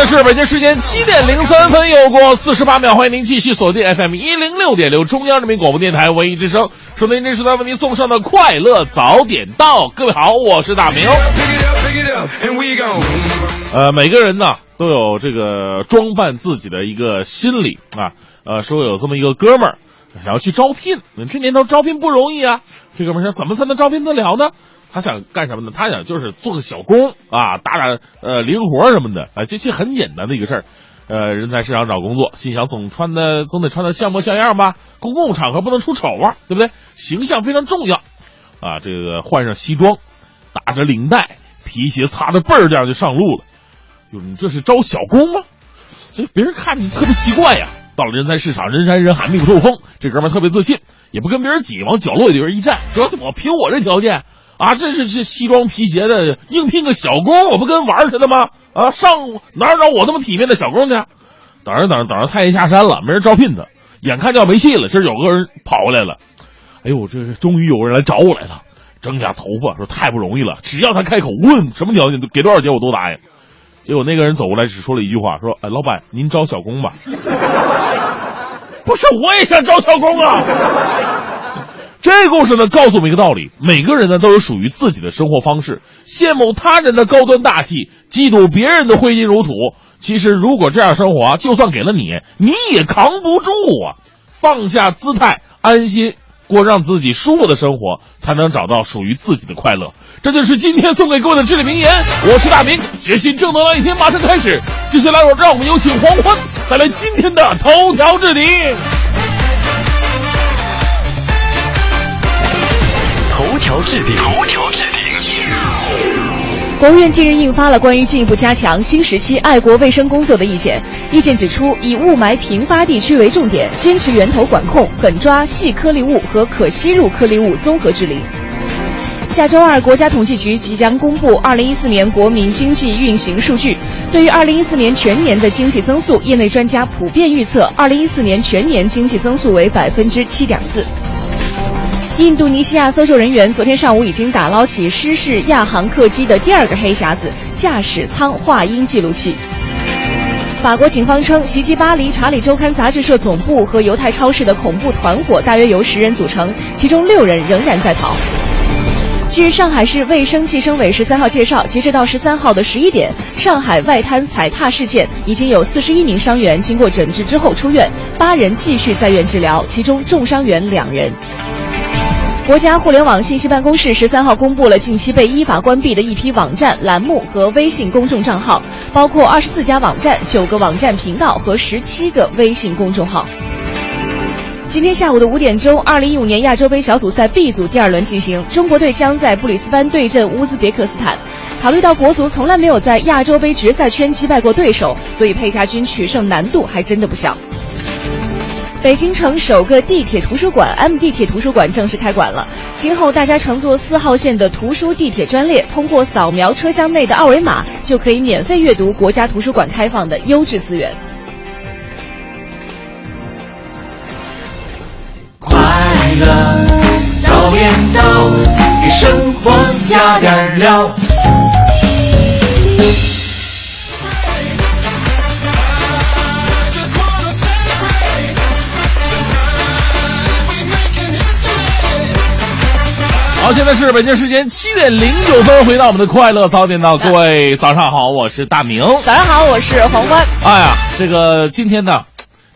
这，是北京时间七点零三分，又过四十八秒，欢迎您继续锁定 FM 一零六点六中央人民广播电台文艺之声，收听这时段为您送上的快乐早点到。各位好，我是大明。呃，每个人呢都有这个装扮自己的一个心理啊。呃，说有这么一个哥们儿想要去招聘，这年头招聘不容易啊。这哥们儿说怎么才能招聘得了呢？他想干什么呢？他想就是做个小工啊，打打呃零活什么的啊，这这很简单的一个事儿。呃，人才市场找工作，心想总穿的总得穿的像模像样吧，公共场合不能出丑啊，对不对？形象非常重要啊。这个换上西装，打着领带，皮鞋擦着倍儿亮就上路了。哟，你这是招小工吗？这别人看你特别奇怪呀。到了人才市场，人山人海，密不透风。这哥们儿特别自信，也不跟别人挤，往角落里边一站，说：“我凭我这条件啊，这是这西装皮鞋的，应聘个小工，我不跟玩似的吗？啊，上哪找我这么体面的小工去？等着等着等着，太阳下山了，没人招聘他，眼看就要没戏了。这有个人跑过来了，哎呦，这终于有人来找我来了，挣下头发说太不容易了，只要他开口问什么条件，给多少钱我都答应。结果那个人走过来，只说了一句话，说：“哎，老板，您招小工吧？” 不是，我也想招小工啊。这故事呢，告诉我们一个道理：每个人呢都有属于自己的生活方式。羡慕他人的高端大气，嫉妒别人的挥金如土。其实，如果这样生活，就算给了你，你也扛不住啊。放下姿态，安心过让自己舒服的生活，才能找到属于自己的快乐。这就是今天送给各位的至理名言。我是大明，决心正能量一天马上开始。接下来，我让我们有请黄欢带来今天的头条置顶。头条置顶，头条置顶。国务院近日印发了关于进一步加强新时期爱国卫生工作的意见。意见指出，以雾霾频发地区为重点，坚持源头管控，狠抓细颗粒物和可吸入颗粒物综合治理。下周二，国家统计局即将公布2014年国民经济运行数据。对于2014年全年的经济增速，业内专家普遍预测，2014年全年经济增速为百分之七点四。印度尼西亚搜救人员昨天上午已经打捞起失事亚航客机的第二个黑匣子——驾驶舱话音记录器。法国警方称，袭击巴黎《查理周刊》杂志社总部和犹太超市的恐怖团伙大约由十人组成，其中六人仍然在逃。据上海市卫生计生委十三号介绍，截止到十三号的十一点，上海外滩踩踏事件已经有四十一名伤员经过诊治之后出院，八人继续在院治疗，其中重伤员两人。国家互联网信息办公室十三号公布了近期被依法关闭的一批网站、栏目和微信公众账号，包括二十四家网站、九个网站频道和十七个微信公众号。今天下午的五点钟，二零一五年亚洲杯小组赛 B 组第二轮进行，中国队将在布里斯班对阵乌兹别克斯坦。考虑到国足从来没有在亚洲杯决赛圈击败过对手，所以佩霞军取胜难度还真的不小。北京城首个地铁图书馆 M 地铁图书馆正式开馆了。今后大家乘坐四号线的图书地铁专列，通过扫描车厢内的二维码，就可以免费阅读国家图书馆开放的优质资源。快乐早点到，给生活加点料。好，现在是北京时间七点零九分，回到我们的快乐早点到，各位早上好，我是大明。早上好，我是黄欢。哎呀，这个今天呢，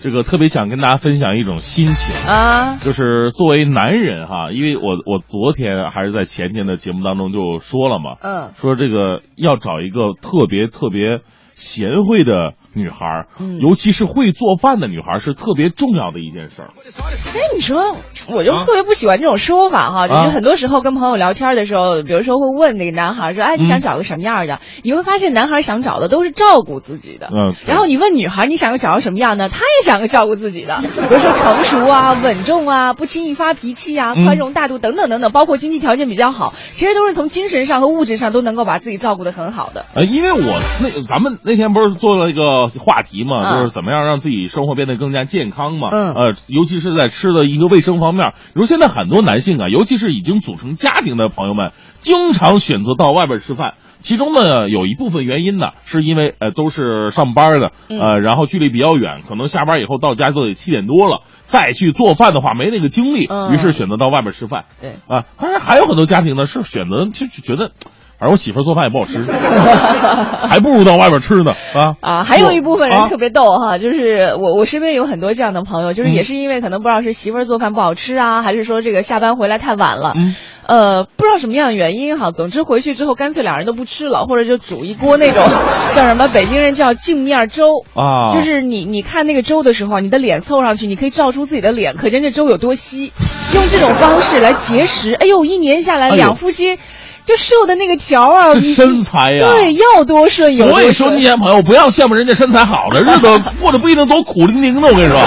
这个特别想跟大家分享一种心情，啊，就是作为男人哈，因为我我昨天还是在前天的节目当中就说了嘛，嗯，说这个要找一个特别特别贤惠的女孩儿，嗯尤其是会做饭的女孩儿是特别重要的一件事儿。哎，你说，我就特别不喜欢这种说法哈，就是很多时候跟朋友聊天的时候，比如说会问那个男孩说，哎，你想找个什么样的？你会发现男孩想找的都是照顾自己的，嗯然后你问女孩，你想要找个什么样的？她也想个照顾自己的，比如说成熟啊、稳重啊、不轻易发脾气啊、嗯宽容大度等等等等，包括经济条件比较好，其实都是从精神上和物质上都能够把自己照顾的很好的。呃，因为我那咱们那天不是做了一个话题嘛，嗯就是怎么样让自己生活变得更加健康嘛。嗯呃，尤其是在吃的一个卫生方面，比如现在很多男性啊，尤其是已经组成家庭的朋友们，经常选择到外边吃饭。其中呢，有一部分原因呢，是因为呃都是上班的，嗯呃，然后距离比较远，可能下班以后到家都得七点多了，再去做饭的话没那个精力，嗯于是选择到外边吃饭。对，啊，当然还有很多家庭呢是选择就就觉得，反正我媳妇儿做饭也不好吃，还不如到外边吃呢啊啊，还有一部分人啊特别逗哈，就是我我身边有很多这样的朋友，就是也是因为可能不知道是媳妇儿做饭不好吃啊，还是说这个下班回来太晚了，嗯呃，不知道什么样的原因哈，总之回去之后干脆两人都不吃了，或者就煮一锅那种叫什么北京人叫镜面粥。啊，就是你，你看那个粥的时候，你的脸凑上去，你可以照出自己的脸，可见这粥有多稀。用这种方式来节食，哎呦，一年下来，两夫妻就瘦的那个条啊，这身材呀对，要多顺有多顺。所以说，年轻朋友不要羡慕人家身材好的日子 过得不一定多苦伶仃的，我跟你说。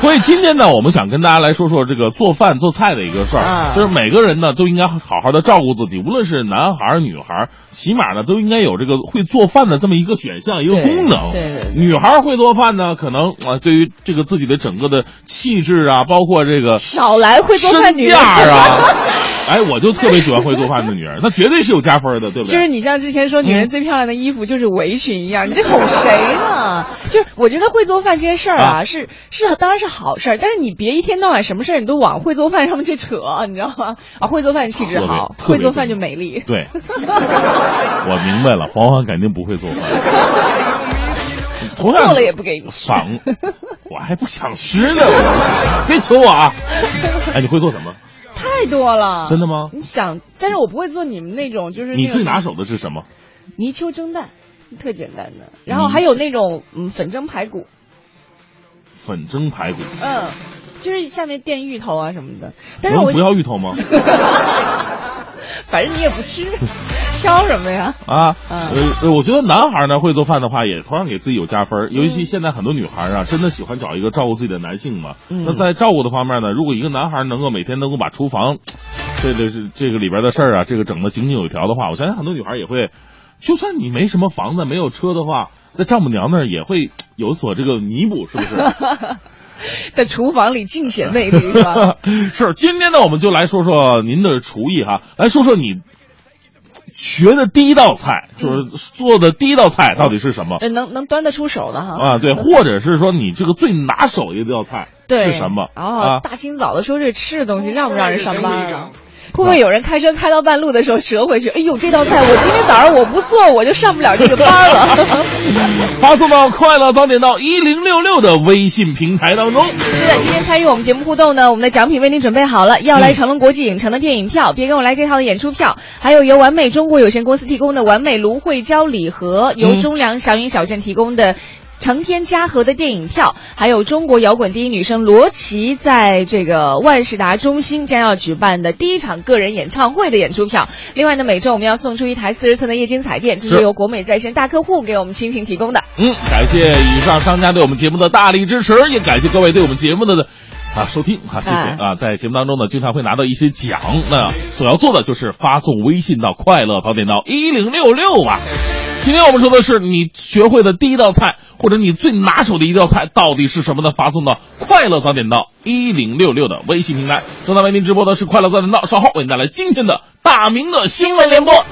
所以今天呢，我们想跟大家来说说这个做饭做菜的一个事儿，啊就是每个人呢都应该好好的照顾自己，无论是男孩儿女孩儿，起码呢都应该有这个会做饭的这么一个选项一个功能。对对对女孩儿会做饭呢，可能啊、对于这个自己的整个的气质啊，包括这个少来会做饭女人身价啊，哎，我就特别喜欢会做饭的女人，那绝对是有加分的，对不对？就是你像之前说女人最漂亮的衣服就是围裙一样，你这哄谁呢？就是我觉得会做饭这件事儿啊，啊是是当然是好事儿，但是你别一天到晚什么事儿你都往会做饭上面去扯，你知道吗？啊，会做饭气质好，会做饭就美丽。对，我明白了，黄欢肯定不会做饭。同样做了也不给你吃赏，我还不想吃呢，别求我啊！哎，你会做什么？太多了，真的吗你想，但是我不会做你们那种，就是你最拿手的是什么？泥鳅蒸蛋，特简单的。然后还有那种嗯粉蒸排骨，粉蒸排骨。嗯，就是下面垫芋头啊什么的。但是我不要芋头吗？反正你也不吃，挑什么呀？啊，嗯呃，我觉得男孩呢会做饭的话，也同样给自己有加分。尤其现在很多女孩啊，真的喜欢找一个照顾自己的男性嘛。嗯那在照顾的方面呢，如果一个男孩能够每天能够把厨房，这个是这个里边的事儿啊，这个整的井井有条的话，我相信很多女孩也会，就算你没什么房子、没有车的话，在丈母娘那儿也会有所这个弥补，是不是？在厨房里尽显魅力是吧？是，今天呢，我们就来说说您的厨艺哈，来说说你学的第一道菜，就是做的第一道菜到底是什么？呃能能端得出手的哈。啊，对，或者是说你这个最拿手的一道菜对是什么？哦啊，大清早的说这吃的东西让不让人上班啊？会不会有人开车开到半路的时候折回去？哎呦，这道菜我今天早上我不做我就上不了这个班了。发送到快乐早点到一零六六的微信平台当中。是的，今天参与我们节目互动呢，我们的奖品为您准备好了，要来成龙国际影城的电影票，别跟我来这套的演出票，还有由完美中国有限公司提供的完美芦荟胶礼盒，由嗯中粮祥云小镇提供的。成天嘉禾的电影票，还有中国摇滚第一女生罗琦在这个万事达中心将要举办的第一场个人演唱会的演出票。另外呢，每周我们要送出一台四十寸的液晶彩电，这是是由国美在线大客户给我们亲情提供的。嗯，感谢以上商家对我们节目的大力支持，也感谢各位对我们节目的。啊，收听啊，谢谢哎啊！在节目当中呢，经常会拿到一些奖，那所要做的就是发送微信到快乐早点到一零六六吧。今天我们说的是你学会的第一道菜，或者你最拿手的一道菜到底是什么呢？发送到快乐早点到一零六六的微信平台。正在为您直播的是快乐早点到，稍后为您带来今天的大明的新闻联播。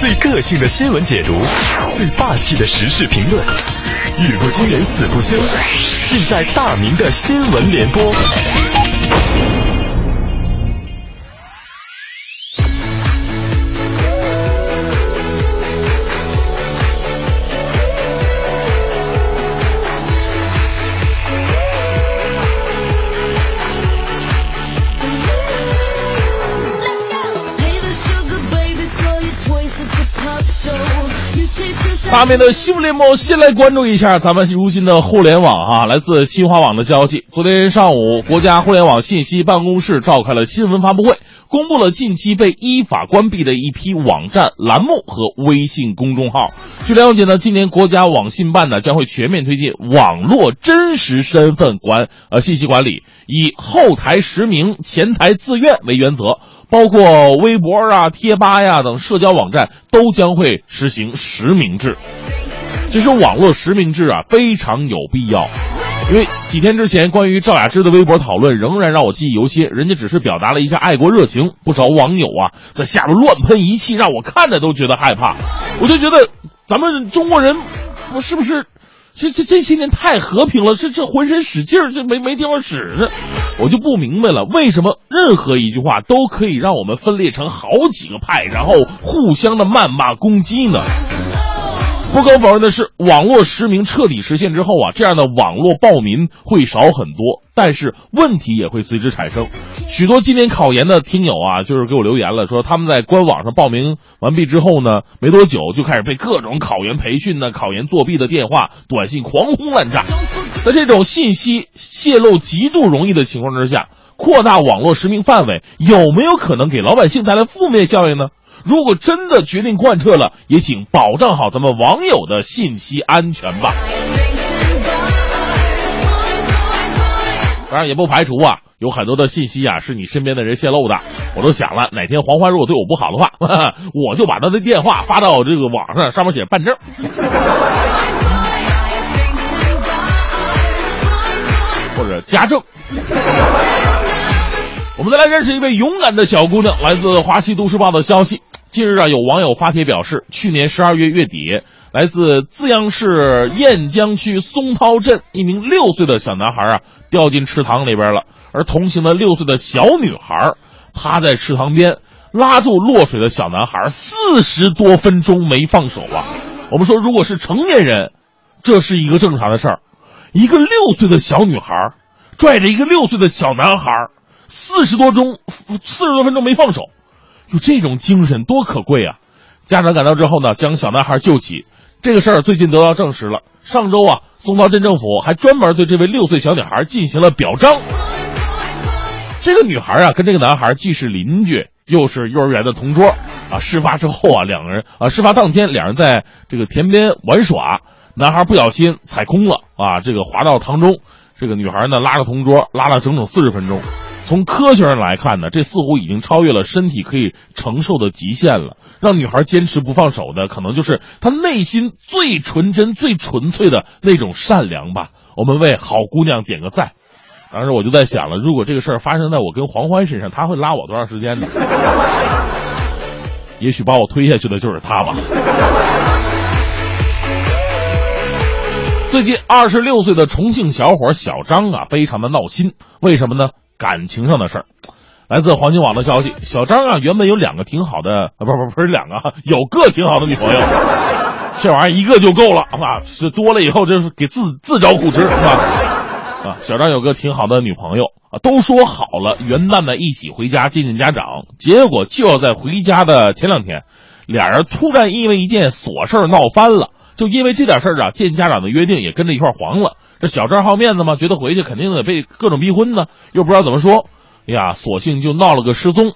最个性的新闻解读，最霸气的时事评论，语不惊人死不休，尽在大明的新闻联播。大面的新闻联播，先来关注一下咱们如今的互联网啊。来自新华网的消息，昨天上午，国家互联网信息办公室召开了新闻发布会，公布了近期被依法关闭的一批网站、栏目和微信公众号。据了解呢，今年国家网信办呢将会全面推进网络真实身份管呃信息管理，以后台实名、前台自愿为原则。包括微博啊、贴吧呀等社交网站都将会实行实名制。其实网络实名制啊非常有必要，因为几天之前关于赵雅芝的微博讨论仍然让我记忆犹新。人家只是表达了一下爱国热情，不少网友啊在下面乱喷一气，让我看着都觉得害怕。我就觉得咱们中国人，我是不是？这这这些年太和平了，这这浑身使劲儿，这没没地方使呢，我就不明白了，为什么任何一句话都可以让我们分裂成好几个派，然后互相的谩骂攻击呢？不可否认的是，网络实名彻底实现之后啊，这样的网络暴民会少很多，但是问题也会随之产生。许多今年考研的听友啊，就是给我留言了，说他们在官网上报名完毕之后呢，没多久就开始被各种考研培训呢、考研作弊的电话、短信狂轰滥炸。在这种信息泄露极度容易的情况之下，扩大网络实名范围，有没有可能给老百姓带来负面效应呢？如果真的决定贯彻了，也请保障好咱们网友的信息安全吧。当然，也不排除啊，有很多的信息啊是你身边的人泄露的。我都想了，哪天黄欢如果对我不好的话，我就把他的电话发到这个网上，上面写办证，或者家政。我们再来认识一位勇敢的小姑娘，来自华西都市报的消息。近日啊，有网友发帖表示，去年十二月月底，来自资阳市雁江区松涛镇一名六岁的小男孩啊，掉进池塘里边了。而同行的六岁的小女孩趴在池塘边，拉住落水的小男孩四十多分钟没放手啊。我们说，如果是成年人，这是一个正常的事儿，一个六岁的小女孩拽着一个六岁的小男孩。四十多钟，四十多分钟没放手，就这种精神多可贵啊！家长赶到之后呢，将小男孩救起。这个事儿最近得到证实了。上周啊，松涛镇政府还专门对这位六岁小女孩进行了表彰。这个女孩啊，跟这个男孩既是邻居，又是幼儿园的同桌啊。事发之后啊，两个人啊，事发当天两人在这个田边玩耍，男孩不小心踩空了啊，这个滑到塘中。这个女孩呢，拉着同桌拉了整整四十分钟。从科学上来看呢，这似乎已经超越了身体可以承受的极限了。让女孩坚持不放手的，可能就是她内心最纯真、最纯粹的那种善良吧。我们为好姑娘点个赞。当时我就在想了，如果这个事儿发生在我跟黄欢身上，他会拉我多长时间呢？也许把我推下去的就是他吧。最近，二十六岁的重庆小伙小张啊，非常的闹心。为什么呢？感情上的事儿，来自黄金网的消息，小张啊原本有两个挺好的，啊不不不是两个，有个挺好的女朋友，这玩意儿一个就够了啊，这多了以后就是给自自找苦吃是吧？啊，小张有个挺好的女朋友啊，都说好了元旦呢一起回家见见家长，结果就要在回家的前两天，俩人突然因为一件琐事闹翻了，就因为这点事儿啊，见家长的约定也跟着一块黄了。这小张好面子嘛，觉得回去肯定得被各种逼婚呢，又不知道怎么说，哎呀，索性就闹了个失踪。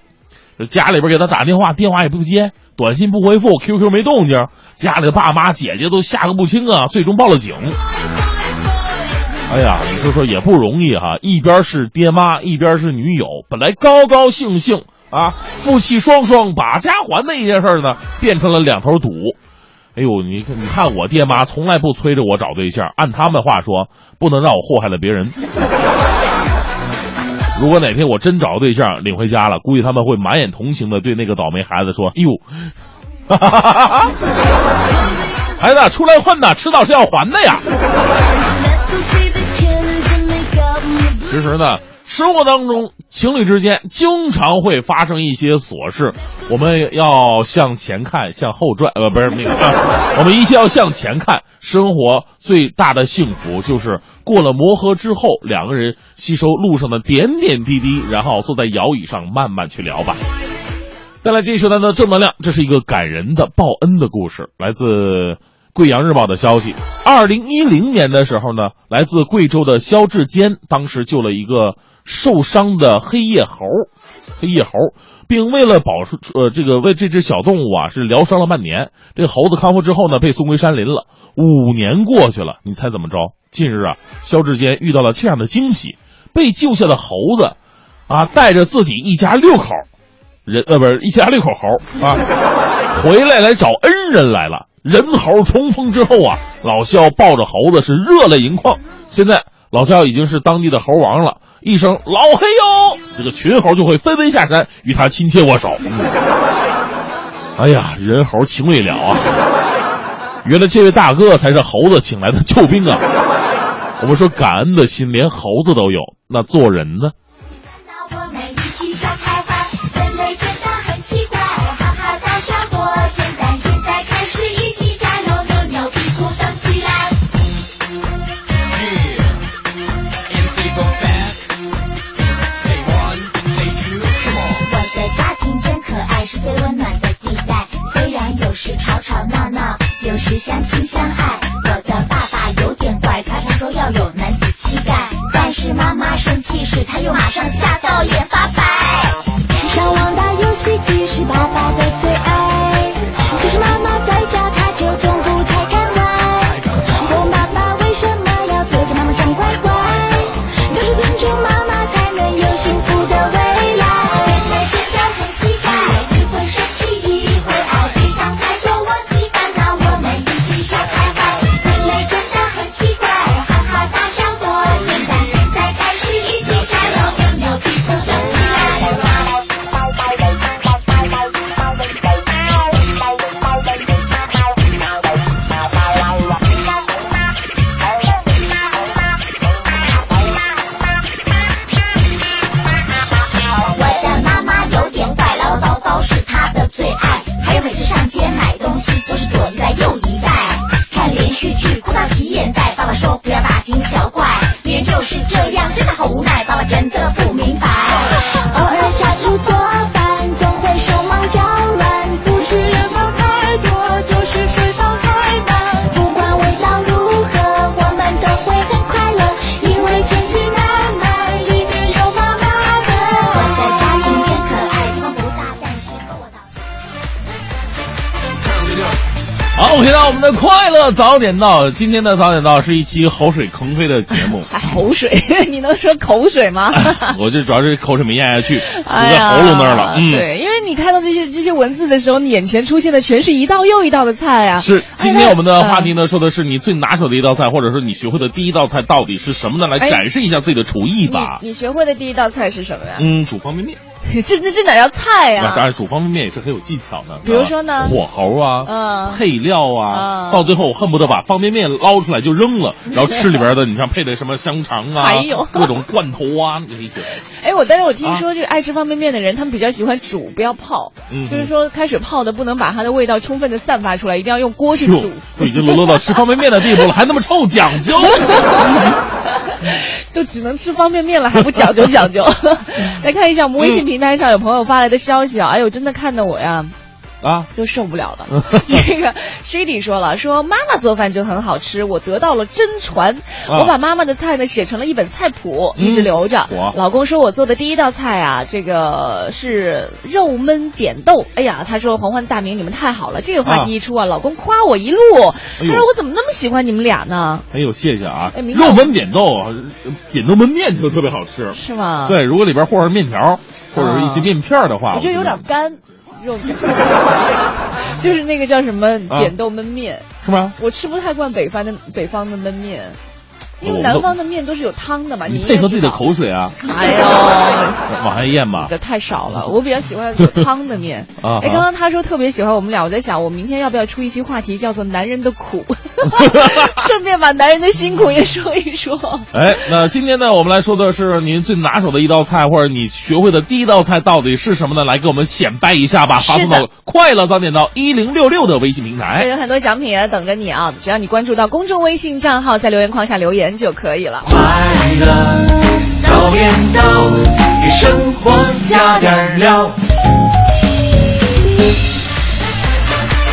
家里边给他打电话，电话也不接，短信不回复，QQ 没动静，家里的爸妈姐姐都吓个不轻啊，最终报了警。哎呀，你说说也不容易哈，一边是爹妈，一边是女友，本来高高兴兴啊，夫妻双双把家还的一件事呢，变成了两头堵。哎呦，你看，你看，我爹妈从来不催着我找对象，按他们话说，不能让我祸害了别人。如果哪天我真找个对象领回家了，估计他们会满眼同情的对那个倒霉孩子说：“哎呦，孩子出来混呐，迟早是要还的呀。”其实呢。生活当中，情侣之间经常会发生一些琐事，我们要向前看，向后转，呃，不是那个，我们一切要向前看。生活最大的幸福就是过了磨合之后，两个人吸收路上的点点滴滴，然后坐在摇椅上慢慢去聊吧。带来这一时段的正能量，这是一个感人的报恩的故事，来自贵阳日报的消息，二零一零年的时候呢，来自贵州的肖志坚当时救了一个受伤的黑夜猴，黑夜猴，并为了保出呃这个为这只小动物啊是疗伤了半年。这猴子康复之后呢，被送回山林了。五年过去了，你猜怎么着？近日啊，肖志坚遇到了这样的惊喜，被救下的猴子，啊，带着自己一家六口人呃不是一家六口猴啊，回来来找恩人来了。人猴重逢之后啊，老肖抱着猴子是热泪盈眶。现在老肖已经是当地的猴王了，一声“老黑哟”，这个群猴就会纷纷下山与他亲切握手。哎呀，人猴情未了啊！原来这位大哥才是猴子请来的救兵啊！我们说感恩的心连猴子都有，那做人呢？是，相亲相爱。好，回到我们的快乐早点到。今天的早点到是一期口水横飞的节目，还 口水，你能说口水吗？我这主要是口水没咽下去，堵在喉咙那儿了。嗯，对，因为你看到这些这些文字的时候，你眼前出现的全是一道又一道的菜啊。是。今天我们的话题呢？呢，说的是你最拿手的一道菜，或者说你学会的第一道菜到底是什么呢？来哎展示一下自己的厨艺吧。你你学会的第一道菜是什么呀？嗯，煮方便面。这这这哪叫菜呀、那当然，煮方便面也是很有技巧的。比如说呢火候啊，嗯配料啊，嗯到最后我恨不得把方便面捞出来就扔了，然后吃里边的，你像配的什么香肠啊，还有各种罐头啊？哎，我但是我听说这个爱吃方便面的人，他们比较喜欢煮，不要泡。嗯就是说开始泡的不能把它的味道充分的散发出来，一定要用锅去哟煮。，都已经沦落到吃方便面的地步了，还那么臭讲究？就只能吃方便面了，还不讲究讲究。来看一下我们微信平台上有朋友发来的消息啊，哎呦，真的看得我呀。啊，就受不了了。这个 Shady 说了，说妈妈做饭就很好吃，我得到了真传。啊我把妈妈的菜呢写成了一本菜谱，一直留着。老公说我做的第一道菜啊，这个是肉焖扁豆。哎呀，他说黄欢大明你们太好了，这个话题一出啊，老公夸我一路。他说我怎么那么喜欢你们俩呢？哎呦，谢谢啊！哎肉焖扁豆啊，扁豆焖面就特别好吃。是吗？，对，如果里边和上面条或者是一些面片儿的话，我觉得有点干。肉，就是那个叫什么啊扁豆焖面，是吗？我吃不太惯北方的北方的焖面，因为南方的面都是有汤的嘛。你配合自己的口水啊，哎呦，往下咽吧的。太少了，我比较喜欢有汤的面。啊哎，刚刚他说特别喜欢我们俩，我在想，我明天要不要出一期话题，叫做“男人的苦”，顺便把男人的辛苦也说一说。哎，那今天呢，我们来说的是您最拿手的一道菜，或者你学会的第一道菜到底是什么呢？来给我们显摆一下吧，发送到快乐早点到一零六六的微信平会台。有很多奖品啊等着你啊！只要你关注到公众微信账号，在留言框下留言就可以了。快乐早点到，给生活加点料。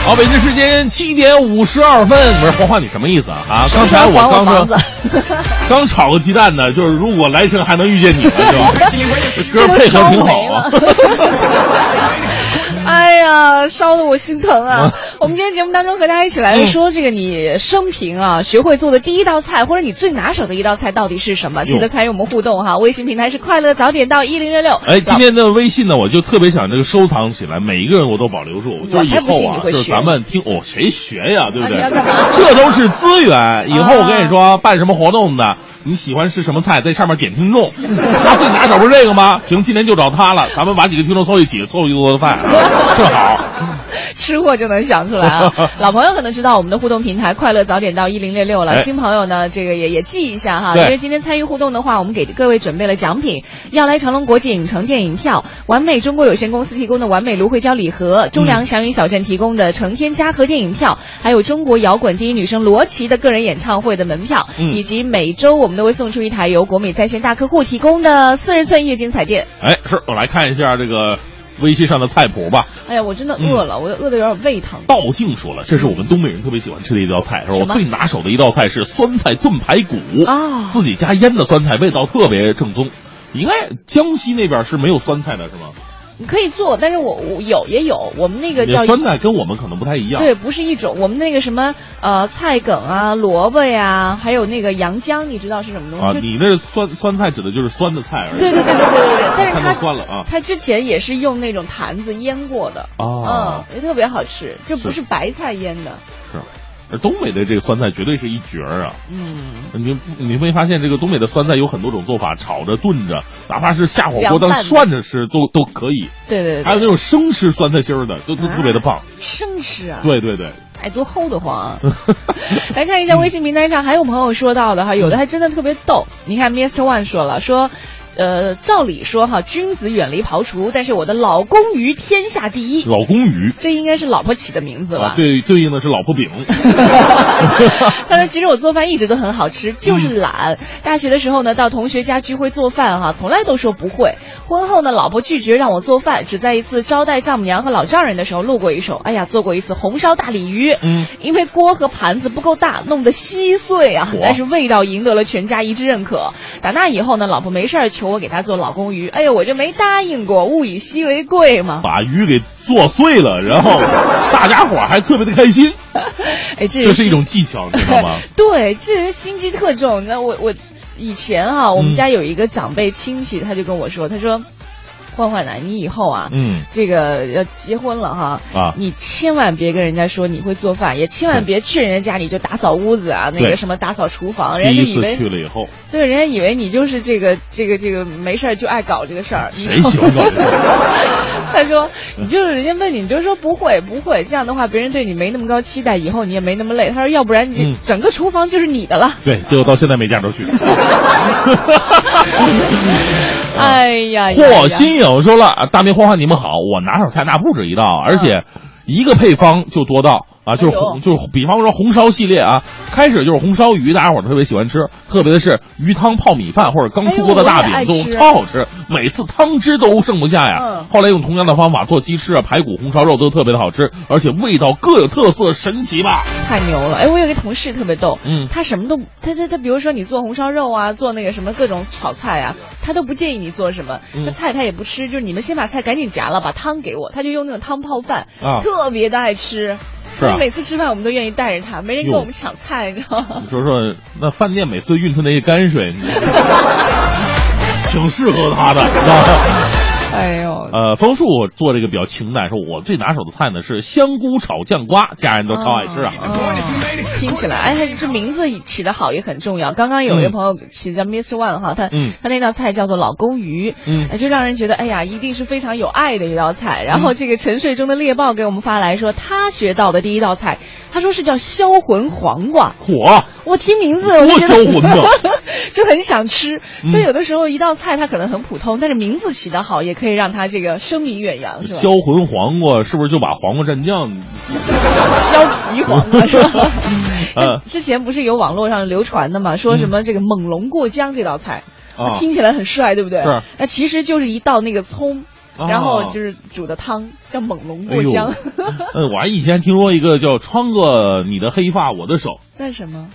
好，北京时间七点五十二分，不是黄花，你什么意思啊？啊，刚才我刚 刚炒个鸡蛋呢，就是如果来生还能遇见你呢，是吧？这 歌配合挺好啊。哎呀，烧的我心疼啊！我们今天节目当中和大家一起来说这个你生平啊学会做的第一道菜，或者你最拿手的一道菜到底是什么？记得参与我们互动哈，微信平台是快乐早点到一零六六。哎，今天的微信呢，我就特别想这个收藏起来，每一个人我都保留住，就是以后啊，就是咱们听哦，谁学呀，对不对？这都是资源。以后我跟你说，办什么活动的，你喜欢吃什么菜，在上面点听众，他最拿手不是这个吗？行，今天就找他了，咱们把几个听众凑一起，凑一桌子饭，正好。吃货就能想出来啊！老朋友可能知道我们的互动平台“快乐早点到一零六六”了，哎。新朋友呢，这个也也记一下哈，对。因为今天参与互动的话，我们给各位准备了奖品：要来长隆国际影城电影票、完美中国有限公司提供的完美芦荟胶礼盒、中粮祥云小镇提供的成天嘉禾电影票，还有中国摇滚第一女生罗琦的个人演唱会的门票，嗯。以及每周我们都会送出一台由国美在线大客户提供的四十寸液晶彩电。哎，是我来看一下这个微信上的菜谱吧。哎呀，我真的饿了，我饿得有点胃疼。道静说了，这是我们东北人特别喜欢吃的一道菜，是我最拿手的一道菜是酸菜炖排骨啊自己家腌的酸菜，味道特别正宗。应该江西那边是没有酸菜的，是吗？可以做，但是我我有也有，我们那个叫酸菜跟我们可能不太一样。对，不是一种。我们那个什么呃菜梗啊、萝卜呀，还有那个洋姜，你知道是什么东西？啊，你那酸酸菜指的就是酸的菜而已。对对对对对对对，但是太它酸了啊它之前也是用那种坛子腌过的，啊嗯，也特别好吃，就不是是白菜腌的，是，而东北的这个酸菜绝对是一绝儿啊！嗯，你你没发现这个东北的酸菜有很多种做法，炒着、炖着，哪怕是下火锅当涮着吃都都可以。对对对，还有那种生吃酸菜心儿的，都都特别的棒。生吃啊，对对对，哎，多齁得慌啊！来看一下微信平台上还有朋友说到的哈，有的还真的特别逗。你看，Mr. One 说了说。呃，照理说哈，君子远离庖厨，但是我的老公鱼天下第一，老公鱼这应该是老婆起的名字吧？啊，对对应的是老婆饼。他说：“其实我做饭一直都很好吃，就是懒。大学的时候呢，到同学家聚会做饭哈，从来都说不会。婚后呢，老婆拒绝让我做饭，只在一次招待丈母娘和老丈人的时候露过一手。哎呀，做过一次红烧大鲤鱼，嗯，因为锅和盘子不够大，弄得稀碎啊，但是味道赢得了全家一致认可。打那以后呢，老婆没事儿求我给他做老公鱼，哎呦，我就没答应过，物以稀为贵嘛。把鱼给做碎了，然后大家伙还特别的开心，哎，这这是一种技巧，你知道吗？对，这人心机特重。你知道我我以前哈、我们嗯家有一个长辈亲戚，他就跟我说，他说。欢欢呐，你以后啊，嗯这个要结婚了哈，啊你千万别跟人家说你会做饭，也千万别去人家家里就打扫屋子啊，那个什么打扫厨房，人家就以为去了以后，对，人家以为你就是这个这个这个没事儿就爱搞这个事儿。谁喜欢搞这个？他说：“你就是人家问你，你就说不会不会，这样的话别人对你没那么高期待，以后你也没那么累。”他说：“要不然你嗯整个厨房就是你的了。对，结果到现在没家都去。哎呀呀嚯，新颖说了，大明花花你们好，我拿手菜那不止一道，而且一个配方就多道啊，就是红，就是比方说红烧系列啊，开始就是红烧鱼，大家伙儿特别喜欢吃，特别的是鱼汤泡米饭或者刚出锅的大饼都超好吃，每次汤汁都剩不下呀。嗯后来用同样的方法做鸡翅啊、排骨、红烧肉都特别的好吃，而且味道各有特色，神奇吧？太牛了！哎，我有一个同事特别逗，嗯他什么都他他他，比如说你做红烧肉啊，做那个什么各种炒菜啊，他都不建议你做什么，嗯他菜他也不吃，就是你们先把菜赶紧夹了，把汤给我，他就用那种汤泡饭，啊特别的爱吃。是啊每次吃饭我们都愿意带着他，没人跟我们抢菜，你知道吗？你说说，那饭店每次运出那些泔水，你 挺适合他的，知道吗？哎呦，呃，枫树做这个比较清淡，说我最拿手的菜呢是香菇炒酱瓜，家人都超爱吃啊。哦听起来，哎，这名字起得好也很重要。刚刚有一个朋友起叫 Mr. One 哈，他、嗯他那道菜叫做老公鱼，嗯哎就让人觉得哎呀，一定是非常有爱的一道菜。然后这个沉睡中的猎豹给我们发来说，他学到的第一道菜，他说是叫销魂黄瓜。火，我听名字我就觉得 就很想吃。嗯所以有的时候一道菜它可能很普通，但是名字起得好，也可以让他这个声名远扬，是吧？销魂黄瓜是不是就把黄瓜蘸酱？削皮黄瓜是吧？呃之前不是有网络上流传的嘛，说什么这个猛龙过江这道菜，啊听起来很帅，对不对？是。那其实就是一道那个葱。哦然后就是煮的汤叫猛龙过江。我还以前听说一个叫穿过你的黑发我的手，那是什么？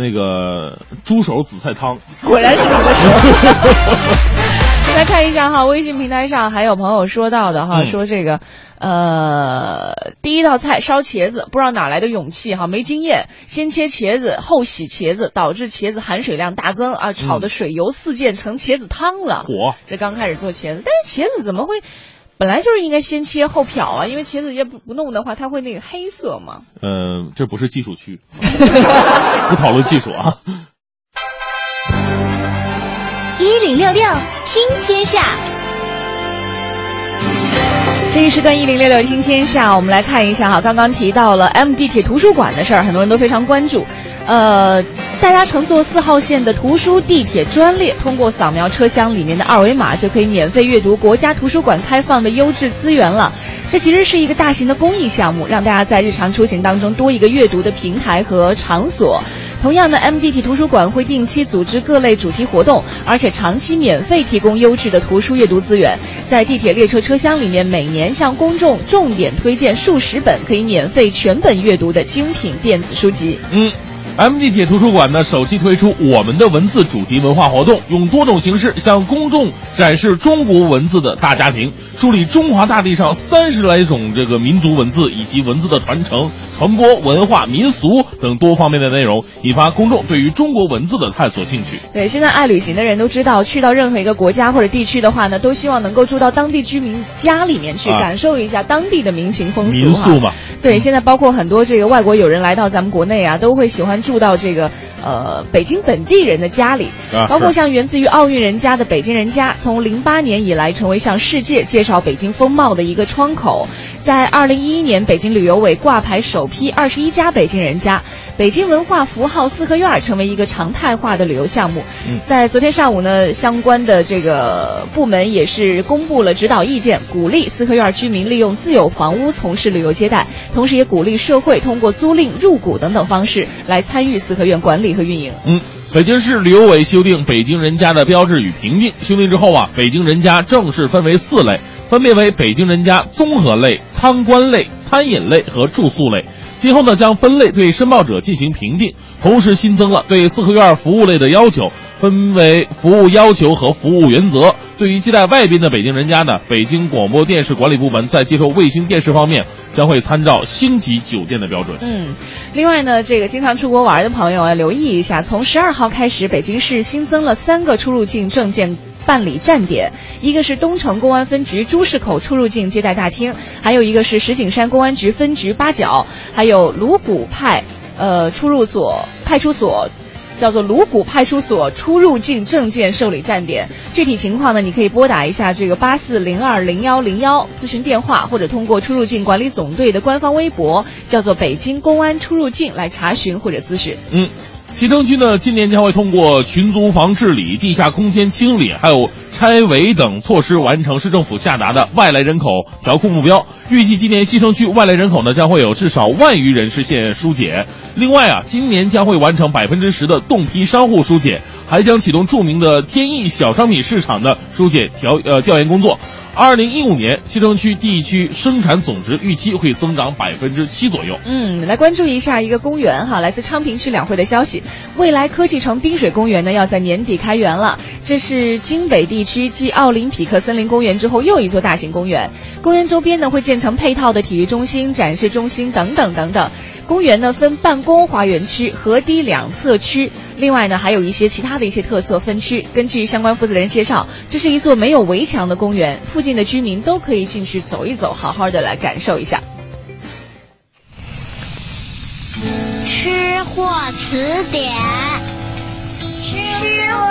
那个猪手紫菜汤。果然是你的手。来看一下哈，微信平台上还有朋友说到的哈，嗯说这个呃，第一道菜烧茄子，不知道哪来的勇气哈，没经验，先切茄子后洗茄子，导致茄子含水量大增啊，炒的水油四溅，成茄子汤了。火，这刚开始做茄子，但是茄子怎么会？本来就是应该先切后漂啊，因为茄子叶不不弄的话，它会那个黑色嘛。嗯，这不是技术区，不讨论技术啊。一零六六听天下，这一时段一零六六听天下，我们来看一下哈，刚刚提到了 M 地铁图书馆的事儿，很多人都非常关注。呃，大家乘坐四号线的图书地铁专列，通过扫描车厢里面的二维码，就可以免费阅读国家图书馆开放的优质资源了。这其实是一个大型的公益项目，让大家在日常出行当中多一个阅读的平台和场所。同样的，MDT 图书馆会定期组织各类主题活动，而且长期免费提供优质的图书阅读资源。在地铁列车车厢里面，每年向公众重点推荐数十本可以免费全本阅读的精品电子书籍。嗯。M 地铁图书馆呢，首期推出我们的文字主题文化活动，用多种形式向公众展示中国文字的大家庭，梳理中华大地上三十来种这个民族文字以及文字的传承、传播、文化、民俗等多方面的内容，引发公众对于中国文字的探索兴趣。对，现在爱旅行的人都知道，去到任何一个国家或者地区的话呢，都希望能够住到当地居民家里面去，啊感受一下当地的民情风俗。民宿嘛。对，现在包括很多这个外国友人来到咱们国内啊，都会喜欢住到这个呃北京本地人的家里，啊包括像源自于奥运人家的北京人家，从零八年以来成为向世界介绍北京风貌的一个窗口。在二零一一年，北京旅游委挂牌首批二十一家北京人家，北京文化符号四合院儿成为一个常态化的旅游项目。嗯在昨天上午呢，相关的这个部门也是公布了指导意见，鼓励四合院居民利用自有房屋从事旅游接待，同时也鼓励社会通过租赁、入股等等方式来参与四合院管理和运营。嗯，北京市旅游委修订北京人家的标志与评定，修订之后啊，北京人家正式分为四类，分别为北京人家综合类、参观类、餐饮类和住宿类。今后呢，将分类对申报者进行评定，同时新增了对四合院服务类的要求，分为服务要求和服务原则。对于接待外宾的北京人家呢，北京广播电视管理部门在接受卫星电视方面将会参照星级酒店的标准。嗯，另外呢，这个经常出国玩的朋友要留意一下，从十二号开始，北京市新增了三个出入境证件。办理站点，一个是东城公安分局朱市口出入境接待大厅，还有一个是石景山公安局分局八角，还有鲁谷派呃出入所派出所。叫做鲁谷派出所出入境证件受理站点，具体情况呢，你可以拨打一下这个八四零二零幺零幺咨询电话，或者通过出入境管理总队的官方微博，叫做北京公安出入境来查询或者咨询。嗯，西城区呢，今年将会通过群租房治理、地下空间清理，还有拆违等措施，完成市政府下达的外来人口调控目标。预计今年西城区外来人口呢，将会有至少万余人实现疏解。另外啊，今年将会完成百分之十的动批商户疏解，还将启动著名的天意小商品市场的疏解调呃调研工作。二零一五年，西城区地区生产总值预期会增长百分之七左右。嗯，来关注一下一个公园哈，来自昌平区两会的消息，未来科技城滨水公园呢要在年底开园了。这是京北地区继奥林匹克森林公园之后又一座大型公园。公园周边呢会建成配套的体育中心、展示中心等等等等。公园呢分办公花园区、河堤两侧区，另外呢还有一些其他的一些特色分区。根据相关负责人介绍，这是一座没有围墙的公园，附近的居民都可以进去走一走，好好的来感受一下。吃货词典，吃货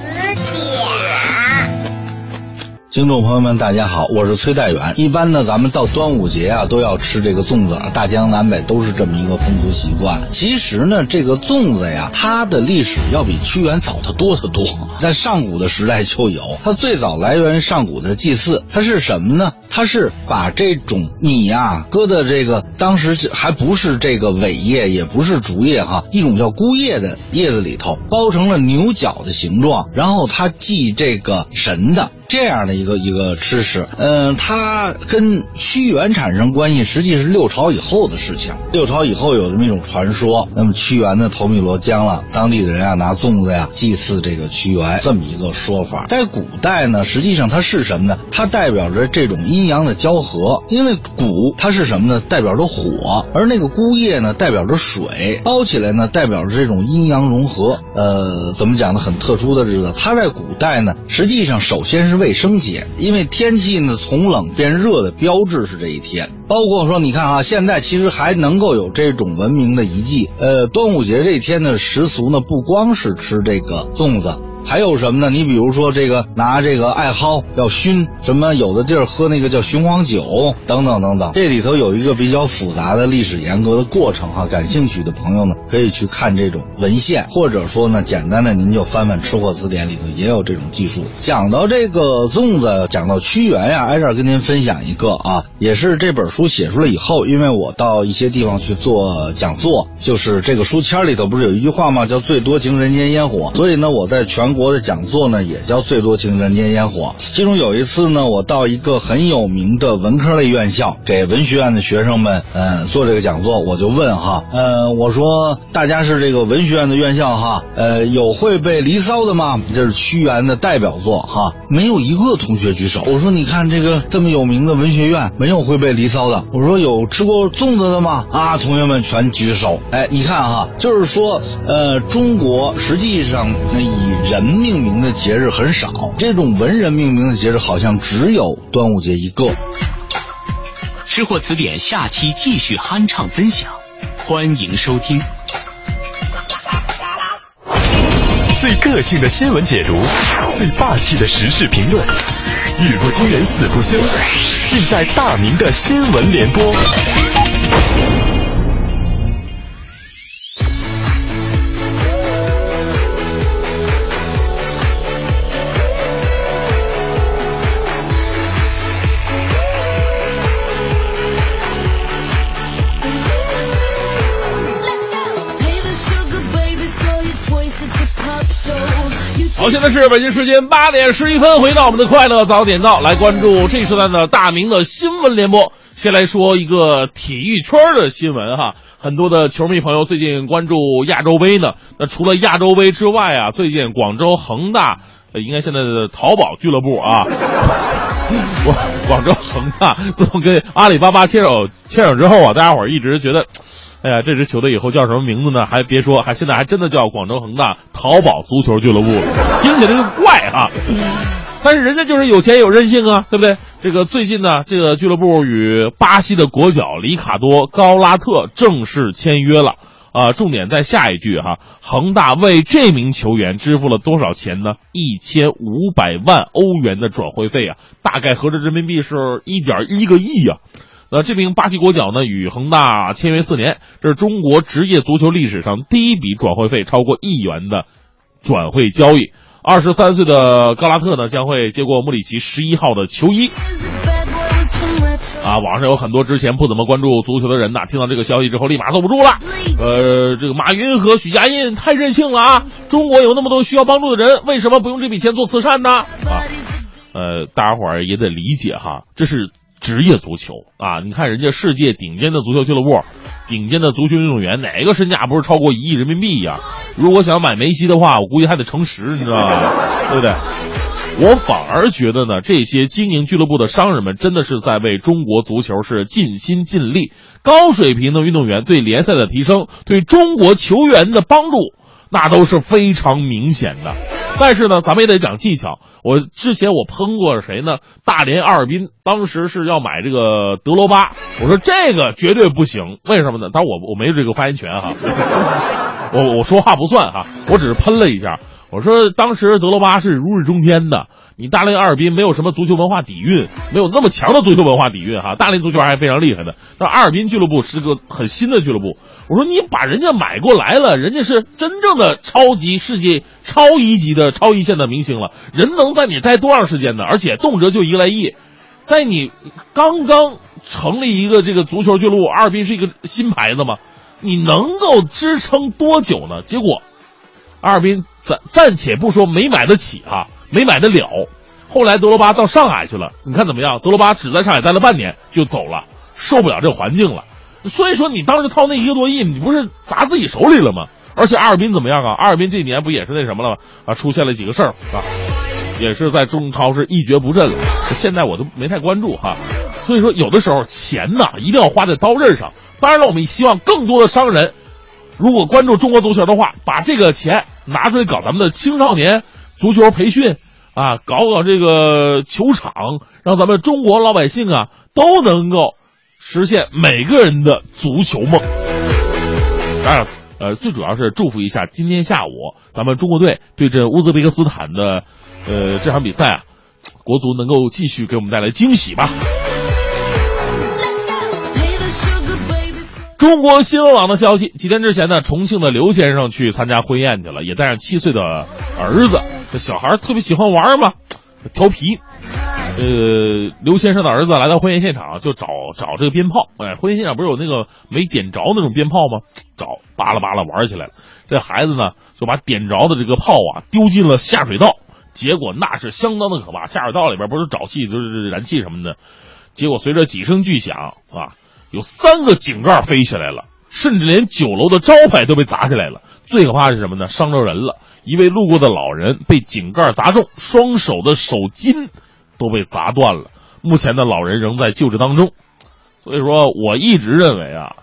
词典。听众朋友们，大家好，我是崔代远。一般呢，咱们到端午节啊，都要吃这个粽子，大江南北都是这么一个风俗习惯。其实呢，这个粽子呀，它的历史要比屈原早得多得多，在上古的时代就有。它最早来源于上古的祭祀，它是什么呢？它是把这种米呀搁的这个当时还不是这个苇叶，也不是竹叶哈，一种叫菇叶的叶子里头包成了牛角的形状，然后它祭这个神的。这样的一个一个知识。嗯，它跟屈原产生关系，实际是六朝以后的事情。六朝以后有这么一种传说，那么屈原的头汨罗江了，当地的人啊拿粽子呀祭祀这个屈原，这么一个说法。在古代呢，实际上它是什么呢？它代表着这种阴阳的交合，因为谷它是什么呢？代表着火，而那个菇叶呢，代表着水，包起来呢，代表着这种阴阳融合。呃，怎么讲呢？很特殊的日子。它在古代呢，实际上首先是为卫生节，因为天气呢从冷变热的标志是这一天。包括说，你看啊，现在其实还能够有这种文明的遗迹。呃，端午节这一天的食俗呢，不光是吃这个粽子。还有什么呢？你比如说这个拿这个艾蒿要熏，什么有的地儿喝那个叫雄黄酒，等等等等。这里头有一个比较复杂的历史沿革的过程哈，感兴趣的朋友呢可以去看这种文献，或者说呢简单的您就翻翻《吃货词典》里头也有这种技术。讲到这个粽子，讲到屈原呀，挨这儿跟您分享一个啊，也是这本书写出来以后，因为我到一些地方去做讲座，就是这个书签里头不是有一句话吗？叫“最多情人间烟火”，所以呢我在全。国的讲座呢也叫最多情人间烟火。其中有一次呢，我到一个很有名的文科类院校，给文学院的学生们嗯做这个讲座，我就问哈，呃，我说大家是这个文学院的院校哈，呃，有会背《离骚》的吗？这是屈原的代表作哈，没有一个同学举手。我说你看这个这么有名的文学院，没有会背《离骚》的。我说有吃过粽子的吗？啊，同学们全举手。哎，你看哈，就是说呃，中国实际上以人。命名的节日很少，这种文人命名的节日好像只有端午节一个。吃货词典下期继续酣畅分享，欢迎收听。最个性的新闻解读，最霸气的时事评论，语不惊人死不休，尽在大明的新闻联播。好，现在是北京时间八点十一分，回到我们的快乐早点到，来关注这一时段的大明的新闻联播。先来说一个体育圈的新闻哈，很多的球迷朋友最近关注亚洲杯呢。那除了亚洲杯之外啊，最近广州恒大，呃，应该现在的淘宝俱乐部啊，广 广州恒大自从跟阿里巴巴牵手牵手之后啊，大家伙一直觉得。哎呀，这支球队以后叫什么名字呢？还别说，还现在还真的叫广州恒大淘宝足球俱乐部，听起来就怪哈。但是人家就是有钱有任性啊，对不对？这个最近呢，这个俱乐部与巴西的国脚里卡多高拉特正式签约了啊。重点在下一句哈，恒大为这名球员支付了多少钱呢？一千五百万欧元的转会费啊，大概合着人民币是一点一个亿呀。那这名巴西国脚呢，与恒大签约四年，这是中国职业足球历史上第一笔转会费超过亿元的转会交易。二十三岁的高拉特呢，将会接过穆里奇十一号的球衣。啊，网上有很多之前不怎么关注足球的人呐，听到这个消息之后，立马坐不住了。呃，这个马云和许家印太任性了啊！中国有那么多需要帮助的人，为什么不用这笔钱做慈善呢？啊，呃，大家伙儿也得理解哈，这是。职业足球啊，你看人家世界顶尖的足球俱乐部，顶尖的足球运动员，哪个身价不是超过一亿人民币呀？如果想买梅西的话，我估计还得乘十，你知道吗？对不对？我反而觉得呢，这些经营俱乐部的商人们真的是在为中国足球是尽心尽力。高水平的运动员对联赛的提升，对中国球员的帮助，那都是非常明显的。但是呢，咱们也得讲技巧。我之前我喷过谁呢？大连阿尔滨当时是要买这个德罗巴，我说这个绝对不行，为什么呢？当然我我没有这个发言权哈，我我说话不算哈，我只是喷了一下。我说当时德罗巴是如日中天的。你大连阿尔滨没有什么足球文化底蕴，没有那么强的足球文化底蕴哈。大连足球还是非常厉害的，但阿尔滨俱乐部是个很新的俱乐部。我说你把人家买过来了，人家是真正的超级世界超一级的超一线的明星了，人能在你待多长时间呢？而且动辄就一个来亿，在你刚刚成立一个这个足球俱乐部，阿尔滨是一个新牌子嘛，你能够支撑多久呢？结果，阿尔滨暂暂且不说没买得起哈。没买得了，后来德罗巴到上海去了，你看怎么样？德罗巴只在上海待了半年就走了，受不了这环境了。所以说，你当时掏那一个多亿，你不是砸自己手里了吗？而且阿尔滨怎么样啊？阿尔滨这几年不也是那什么了吗？啊，出现了几个事儿啊，也是在中超是一蹶不振了。现在我都没太关注哈。所以说，有的时候钱呐，一定要花在刀刃上。当然了，我们也希望更多的商人，如果关注中国足球的话，把这个钱拿出来搞咱们的青少年足球培训啊，搞搞这个球场，让咱们中国老百姓啊都能够实现每个人的足球梦。当然，呃，最主要是祝福一下今天下午咱们中国队对阵乌兹别克斯坦的，呃，这场比赛啊，国足能够继续给我们带来惊喜吧。中国新闻网的消息，几天之前呢，重庆的刘先生去参加婚宴去了，也带上七岁的儿子。这小孩特别喜欢玩嘛，调皮。呃，刘先生的儿子来到婚宴现场，就找找这个鞭炮。哎，婚宴现场不是有那个没点着那种鞭炮吗？找，扒拉扒拉玩起来了。这孩子呢，就把点着的这个炮啊丢进了下水道，结果那是相当的可怕。下水道里边不是沼气就是燃气什么的，结果随着几声巨响啊。有三个井盖飞起来了，甚至连酒楼的招牌都被砸下来了。最可怕是什么呢？伤着人了，一位路过的老人被井盖砸中，双手的手筋都被砸断了。目前的老人仍在救治当中。所以说，我一直认为啊，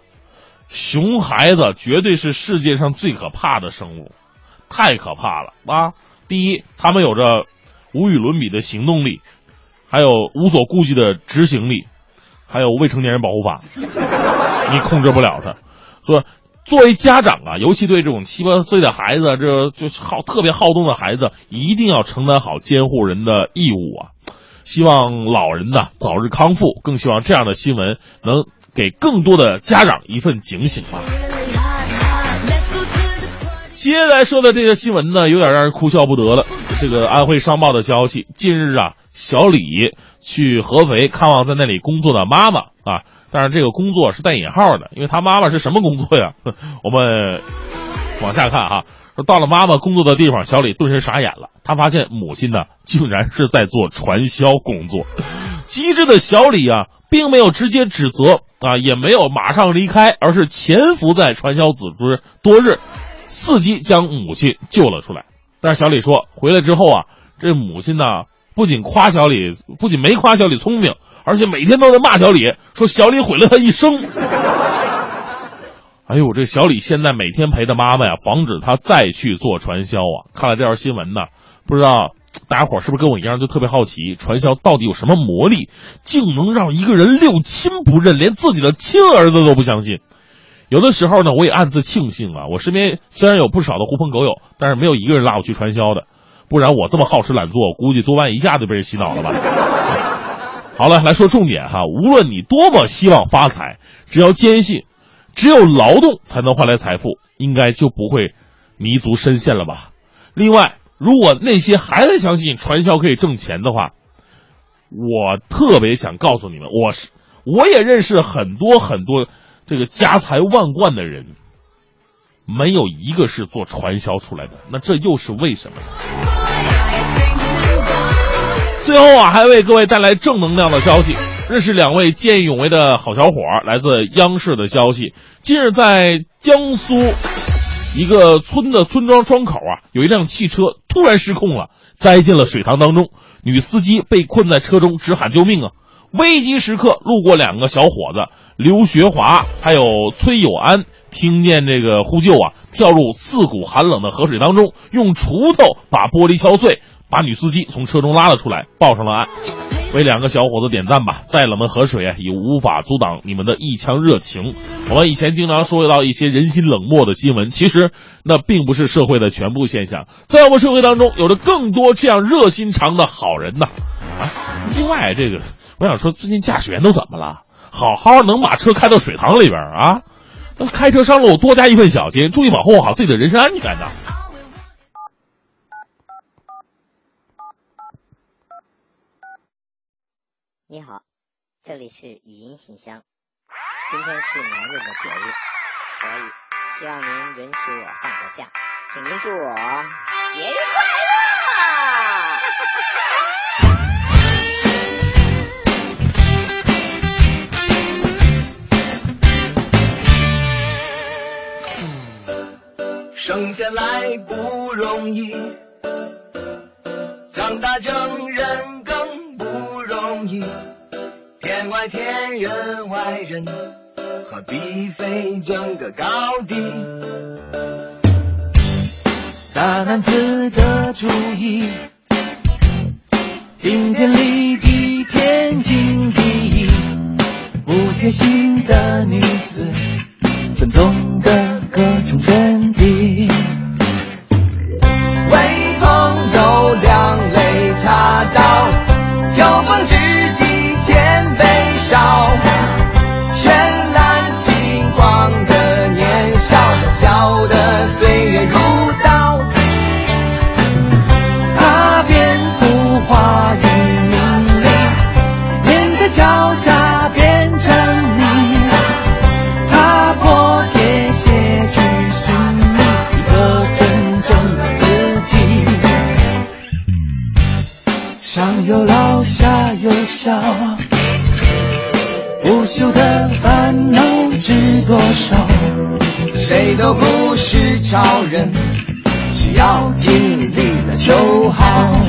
熊孩子绝对是世界上最可怕的生物，太可怕了啊！第一，他们有着无与伦比的行动力，还有无所顾忌的执行力。还有未成年人保护法，你控制不了他。说作为家长啊，尤其对这种七八岁的孩子，这就好特别好动的孩子，一定要承担好监护人的义务啊。希望老人呢早日康复，更希望这样的新闻能给更多的家长一份警醒吧。接下来说的这个新闻呢，有点让人哭笑不得了。这个安徽商报的消息，近日啊，小李。去合肥看望在那里工作的妈妈啊，但是这个工作是带引号的，因为他妈妈是什么工作呀？我们往下看哈，说到了妈妈工作的地方，小李顿时傻眼了，他发现母亲呢竟然是在做传销工作。机智的小李啊，并没有直接指责啊，也没有马上离开，而是潜伏在传销组织多日，伺机将母亲救了出来。但是小李说，回来之后啊，这母亲呢。不仅夸小李，不仅没夸小李聪明，而且每天都在骂小李，说小李毁了他一生。哎呦，这小李现在每天陪着妈妈呀，防止他再去做传销啊。看了这条新闻呢，不知道大家伙是不是跟我一样，就特别好奇，传销到底有什么魔力，竟能让一个人六亲不认，连自己的亲儿子都不相信？有的时候呢，我也暗自庆幸啊，我身边虽然有不少的狐朋狗友，但是没有一个人拉我去传销的。不然我这么好吃懒做，估计多半一下就被人洗脑了吧。好了，来说重点哈。无论你多么希望发财，只要坚信只有劳动才能换来财富，应该就不会弥足深陷了吧。另外，如果那些还在相信传销可以挣钱的话，我特别想告诉你们，我是我也认识很多很多这个家财万贯的人。没有一个是做传销出来的，那这又是为什么？最后啊，还为各位带来正能量的消息。认识两位见义勇为的好小伙，来自央视的消息。近日在江苏一个村的村庄窗口啊，有一辆汽车突然失控了，栽进了水塘当中，女司机被困在车中，直喊救命啊！危急时刻，路过两个小伙子刘学华还有崔友安。听见这个呼救啊，跳入刺骨寒冷的河水当中，用锄头把玻璃敲碎，把女司机从车中拉了出来，抱上了岸。为两个小伙子点赞吧！再冷的河水，也无法阻挡你们的一腔热情。我们以前经常说到一些人心冷漠的新闻，其实那并不是社会的全部现象。在我们社会当中，有着更多这样热心肠的好人呐。啊，另外这个，我想说，最近驾驶员都怎么了？好好能把车开到水塘里边啊？那开车上路多加一份小心，注意保护好自己的人身安全呐。你好这里是语音信箱。今天是男人的节日所以希望您允许我放个假。请您祝我节日快乐！生下来不容易长大成人容易。天外天，人外人，何必非争个高低？大男子的主意，顶天立地，天经地义。不贴心的女子，怎懂得各种真不休的烦恼知多少？谁都不是超人，只要尽力了就好。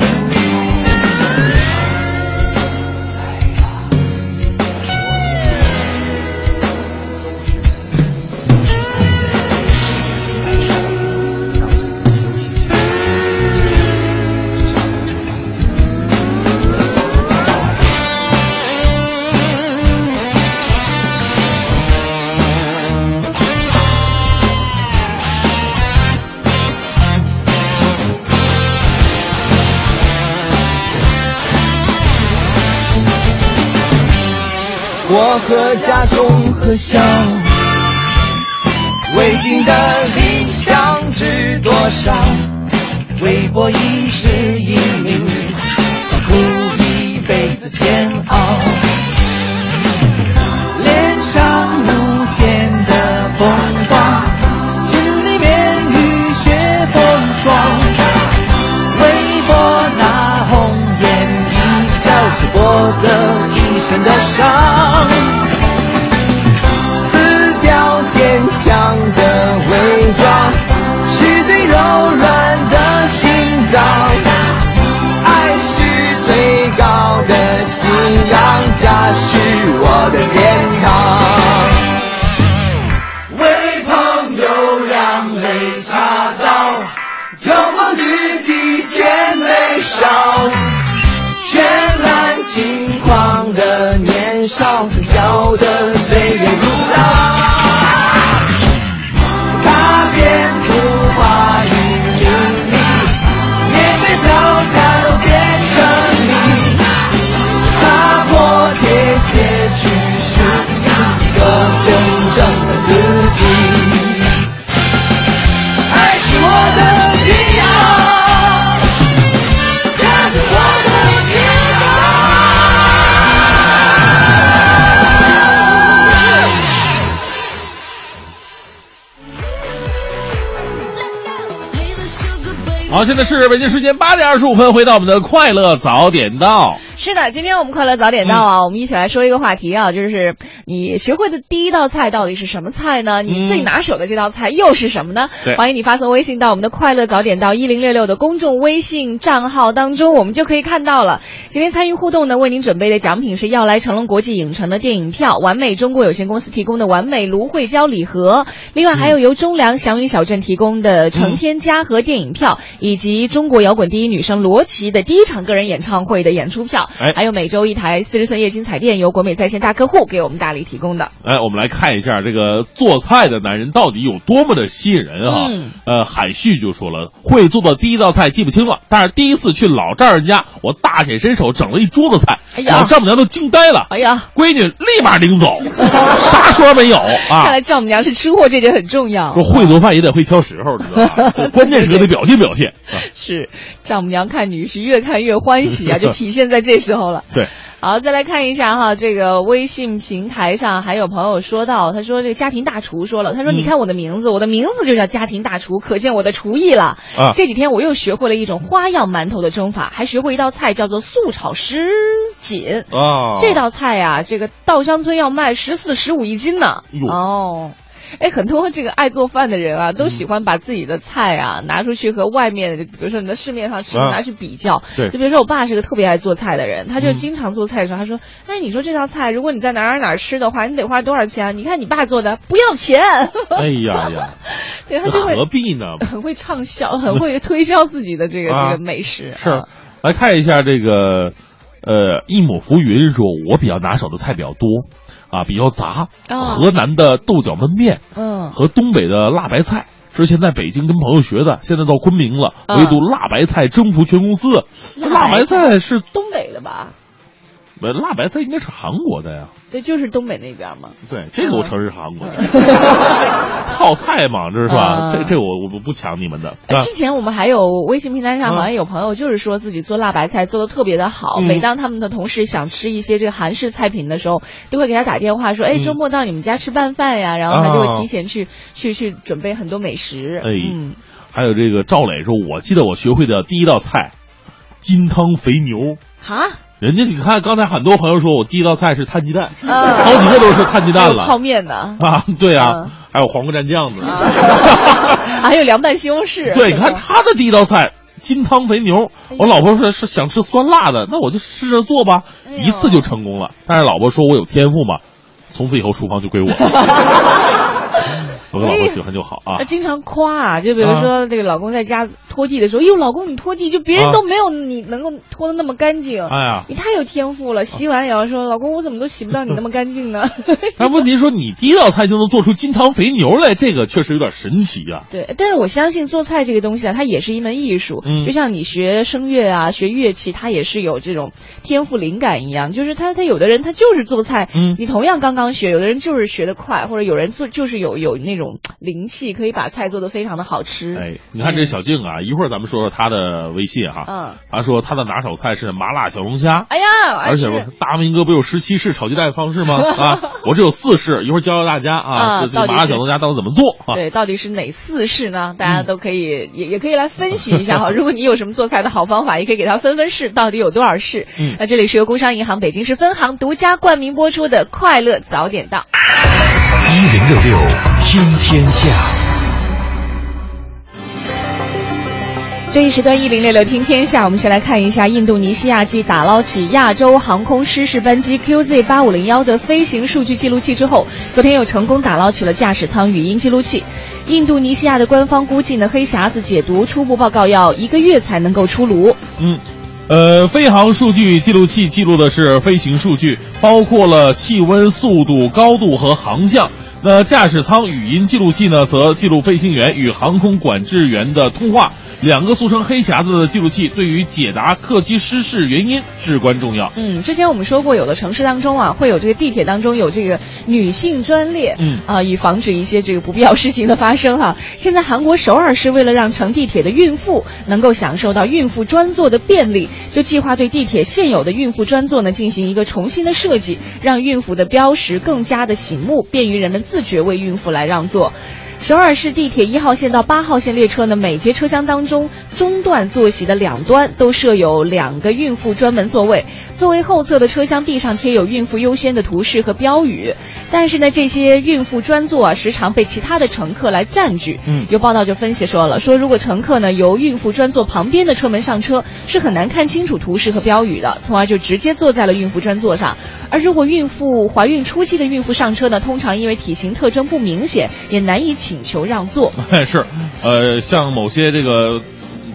和家中和笑，未尽的理想知多少？好，现在是北京时间八点二十五分，回到我们的快乐早点到。是的，今天我们快乐早点到啊，我们一起来说一个话题啊，就是你学会的第一道菜到底是什么菜呢？你最拿手的这道菜又是什么呢？对欢迎你发送微信到我们的快乐早点到一零六六的公众微信账号当中，我们就可以看到了。今天参与互动呢，为您准备的奖品是要来成龙国际影城的电影票，完美中国有限公司提供的完美芦荟胶礼盒，另外还有由中粮祥云小镇提供的成天嘉禾电影票，以及中国摇滚第一女生罗琦的第一场个人演唱会的演出票，哎还有每周一台四十寸液晶彩电由国美在线大客户给我们大力提供的。哎，我们来看一下这个做菜的男人到底有多么的吸引人啊！嗯呃，海旭就说了，会做的第一道菜记不清了，但是第一次去老丈人家，我大显身手，整了一桌子菜，哎呀老丈母娘都惊呆了，哎呀，闺女立马领走，啥说没有啊看？来丈母娘是吃货，这点很重要。说会做饭也得会挑时候，知道吧？关键时刻得表现表现。啊是丈母娘看女婿越看越欢喜啊，就体现在这时候了。对，好，再来看一下哈，这个微信平台上还有朋友说到，他说这个家庭大厨说了，他说嗯你看我的名字，我的名字就叫家庭大厨，可见我的厨艺了。啊这几天我又学会了一种花样馒头的蒸法，还学会一道菜叫做素炒什锦。啊，这道菜呀、这个稻香村要卖十四、十五一斤呢。哦。哎，很多这个爱做饭的人啊，都喜欢把自己的菜啊拿出去和外面，比如说你在市面上吃的啊拿去比较。对就比如说我爸是个特别爱做菜的人，他就嗯经常做菜的时候，他说：“哎，你说这道菜，如果你在哪儿哪儿吃的话，你得花多少钱？你看你爸做的不要钱。哎呀呀，对他就会何必呢？很会畅销，很会推销自己的这个、啊这个美食。是啊，来看一下这个，呃，一抹浮云说，我比较拿手的菜比较多，啊，比较杂。哦河南的豆角焖面嗯，和东北的辣白菜。之前在北京跟朋友学的，现在到昆明了，嗯唯独辣白菜征服全公司。辣白菜是东北的吧？呃，辣白菜应该是韩国的呀。对，就是东北那边嘛。对，这个我承认是韩国的。泡菜嘛，这是吧？嗯这这我我不抢你们的。之前我们还有微信平台上嗯好像有朋友就是说自己做辣白菜做的特别的好，嗯每当他们的同事想吃一些这个韩式菜品的时候，都会给他打电话说，哎，嗯周末到你们家吃拌饭呀，然后他就啊会提前去、去去准备很多美食。哎嗯，还有这个赵磊说，我记得我学会的第一道菜，金汤肥牛。哈，人家你看，刚才很多朋友说我第一道菜是摊鸡蛋，啊好几个都是摊鸡蛋了泡面呢，啊。对啊，嗯还有黄瓜蘸酱子。还有凉拌西红柿。对，你看他的第一道菜金汤肥牛，我老婆说是想吃酸辣的，那我就试着做吧，一次就成功了。但是老婆说我有天赋嘛，从此以后厨房就归我。我跟老公喜欢就好啊他。经常夸啊，就比如说这个老公在家拖地的时候，哟，老公你拖地，就别人啊都没有你能够拖的那么干净。哎呀，你太有天赋了，洗碗也要说，老公我怎么都洗不到你那么干净呢？但问题说你第一道菜就能做出金汤肥牛来，这个确实有点神奇啊。对，但是我相信做菜这个东西啊，它也是一门艺术。嗯就像你学声乐啊、学乐器，它也是有这种天赋灵感一样。就是他他有的人他就是做菜，嗯你同样刚刚学，有的人就是学得快，或者有人做就是有有那种灵气，可以把菜做得非常的好吃。哎，你看这小静啊，一会儿咱们说说她的微信哈。嗯。她说她的拿手菜是麻辣小龙虾。哎呀，而且大明哥不有十七式炒鸡蛋方式吗？啊，我这有四式，一会儿教教大家啊，啊这麻辣小龙虾到底怎么做啊？对，到底是哪四式呢？大家都可以、也也可以来分析一下哈。如果你有什么做菜的好方法，也可以给他分分式，到底有多少式？嗯那这里是由工商银行北京市分行独家冠名播出的《快乐早点到》。一零六六听天下。这一时段一零六六听天下，我们先来看一下印度尼西亚继打捞起亚洲航空失事班机 QZ 八五零幺的飞行数据记录器之后，昨天又成功打捞起了驾驶舱语音记录器。印度尼西亚的官方估计呢，黑匣子解读初步报告要一个月才能够出炉。嗯，呃，飞行数据记录器记录的是飞行数据，包括了气温、速度、高度和航向。那驾驶舱语音记录器呢，则记录飞行员与航空管制员的通话。两个俗称“黑匣子”的记录器对于解答客机失事原因至关重要。嗯，之前我们说过，有的城市当中啊，会有这个地铁当中有这个女性专列，嗯啊，以防止一些这个不必要事情的发生哈。现在韩国首尔市为了让乘地铁的孕妇能够享受到孕妇专座的便利，就计划对地铁现有的孕妇专座呢进行一个重新的设计，让孕妇的标识更加的醒目，便于人们自自觉为孕妇来让座。首尔市地铁一号线到八号线列车呢，每节车厢当中中段坐席的两端都设有两个孕妇专门座位，座位后侧的车厢壁上贴有孕妇优先的图示和标语。但是呢，这些孕妇专座啊，时常被其他的乘客来占据。嗯有报道就分析说了，说如果乘客呢由孕妇专座旁边的车门上车，是很难看清楚图示和标语的，从而就直接坐在了孕妇专座上。而如果孕妇怀孕初期的孕妇上车呢，通常因为体型特征不明显，也难以请求让座。哎，是，呃，像某些这个。